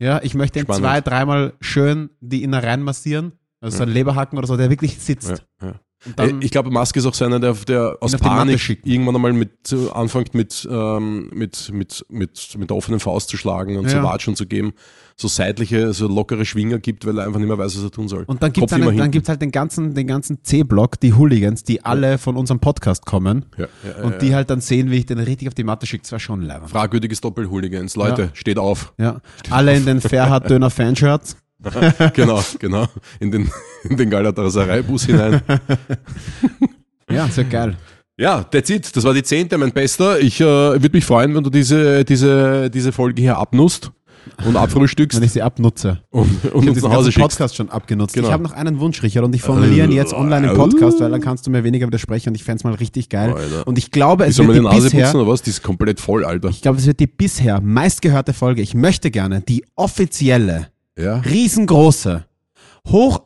Ja, ich möchte ihn Spannend. zwei, dreimal schön die Innereien massieren. Also so ein Leberhaken oder so, der wirklich sitzt. ja, ja. Dann, ich glaube, Musk ist auch so einer, der, der aus auf Panik irgendwann einmal mit, anfängt mit, ähm, mit, mit, mit, mit der offenen Faust zu schlagen und so Ja. Watschen zu geben, so seitliche, so lockere Schwinger gibt, weil er einfach nicht mehr weiß, was er tun soll. und dann gibt es halt den ganzen, den ganzen C-Block, die Hooligans, die alle von unserem Podcast kommen ja, und die halt dann sehen, wie ich den richtig auf die Matte schicke. Das war schon leibend. Fragwürdiges Doppelhooligans. Leute, steht auf. Ja. Alle in den Fairhard-Döner-Fanshirts. genau, genau. In den, in den Galatasaray-Bus hinein. Ja, sehr geil. Ja, that's it. Das war die zehnte, mein Bester. Ich äh, würde mich freuen, wenn du diese, diese, diese Folge hier abnusst und abfrühstückst Wenn ich sie abnutze. und, und uns diesen nach Hause schickst. Podcast schon abgenutzt. Genau. Ich habe noch einen Wunsch, Richard, und ich formuliere ihn jetzt online im Podcast, weil dann kannst du mir weniger widersprechen und ich fänd's mal richtig geil. Alter. Und ich glaube, Wie es man wird die die Nase bisher, putzen oder was? Die ist komplett voll, Alter. ich glaube, es wird die bisher meistgehörte Folge. Ich möchte gerne die offizielle, Ja. riesengroße, hoch,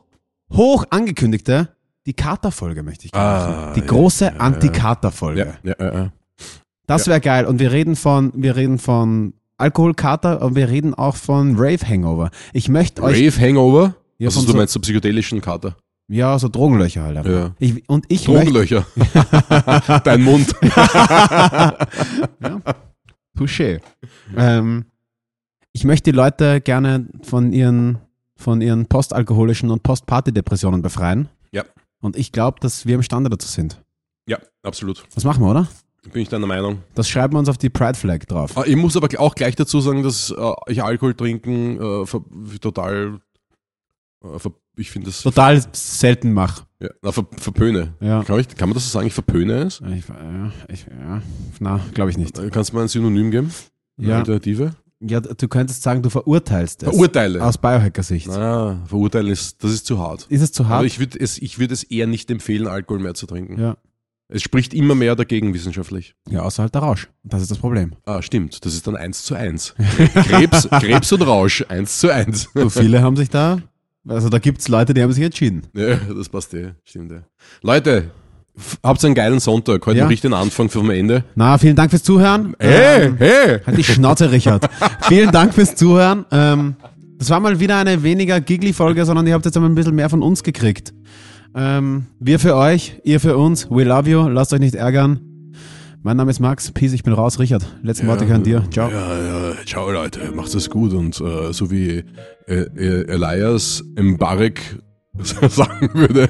hoch angekündigte, die Kater-Folge möchte ich gerne Ah, machen. Die ja, große ja. Anti-Kater-Folge. Ja, ja, ja. Das wäre geil. Und wir reden von, wir reden von Alkoholkater und wir reden auch von Rave Hangover. Ich möchte euch, Rave Hangover? ja, hast du meinst, so psychedelischen Kater? ja, so Drogenlöcher halt. Ja. Ich, und ich Drogenlöcher. Dein Mund. ja. Touché. Ähm, ich möchte die Leute gerne von ihren, von ihren postalkoholischen und Postparty-Depressionen befreien. Ja. Und ich glaube, dass wir imstande dazu sind. Ja, absolut. Das machen wir, oder? Bin ich deiner Meinung. Das schreiben wir uns auf die Pride Flag drauf. Ah, Ich muss aber auch gleich dazu sagen, dass äh, ich Alkohol trinken äh, ver total, äh, ver ich finde das, Total selten mach. ja, na, ver verpöne. Ja. Kann, ich, kann man das so sagen, ich verpöne es? Ich, ja, ich, ja. Na, glaube ich nicht. Äh, Kannst du mir ein Synonym geben? Eine Ja. Alternative? Ja, du könntest sagen, du verurteilst es. Verurteile. Aus Biohacker-Sicht. Ah, verurteilen ist, das ist zu hart. Ist es zu Aber hart? ich würde es, ich es eher nicht empfehlen, Alkohol mehr zu trinken. ja. Es spricht immer mehr dagegen wissenschaftlich. Ja, außer halt der Rausch. Das ist das Problem. Ah, stimmt. Das ist dann eins zu eins. Krebs, Krebs und Rausch, eins zu eins. So viele haben sich da, also da gibt's Leute, die haben sich entschieden. Ja, das passt eh. Stimmt eh. Leute, habt einen geilen Sonntag. Heute Ja. ja. richtig den Anfang vom Ende. Na, vielen Dank fürs Zuhören. Hey, Ähm, hey! Halt die Schnauze, Richard. Vielen Dank fürs Zuhören. Ähm, das war mal wieder eine weniger Giggly-Folge, sondern ihr habt jetzt einmal ein bisschen mehr von uns gekriegt. Ähm, wir für euch, ihr für uns. We love you. Lasst euch nicht ärgern. Mein Name ist Max. Peace, ich bin raus. Richard, letzten Worte gehören dir. Ciao. Ja, ja, ciao Leute, macht es gut und äh, so wie äh, Elias Mbarek sagen würde.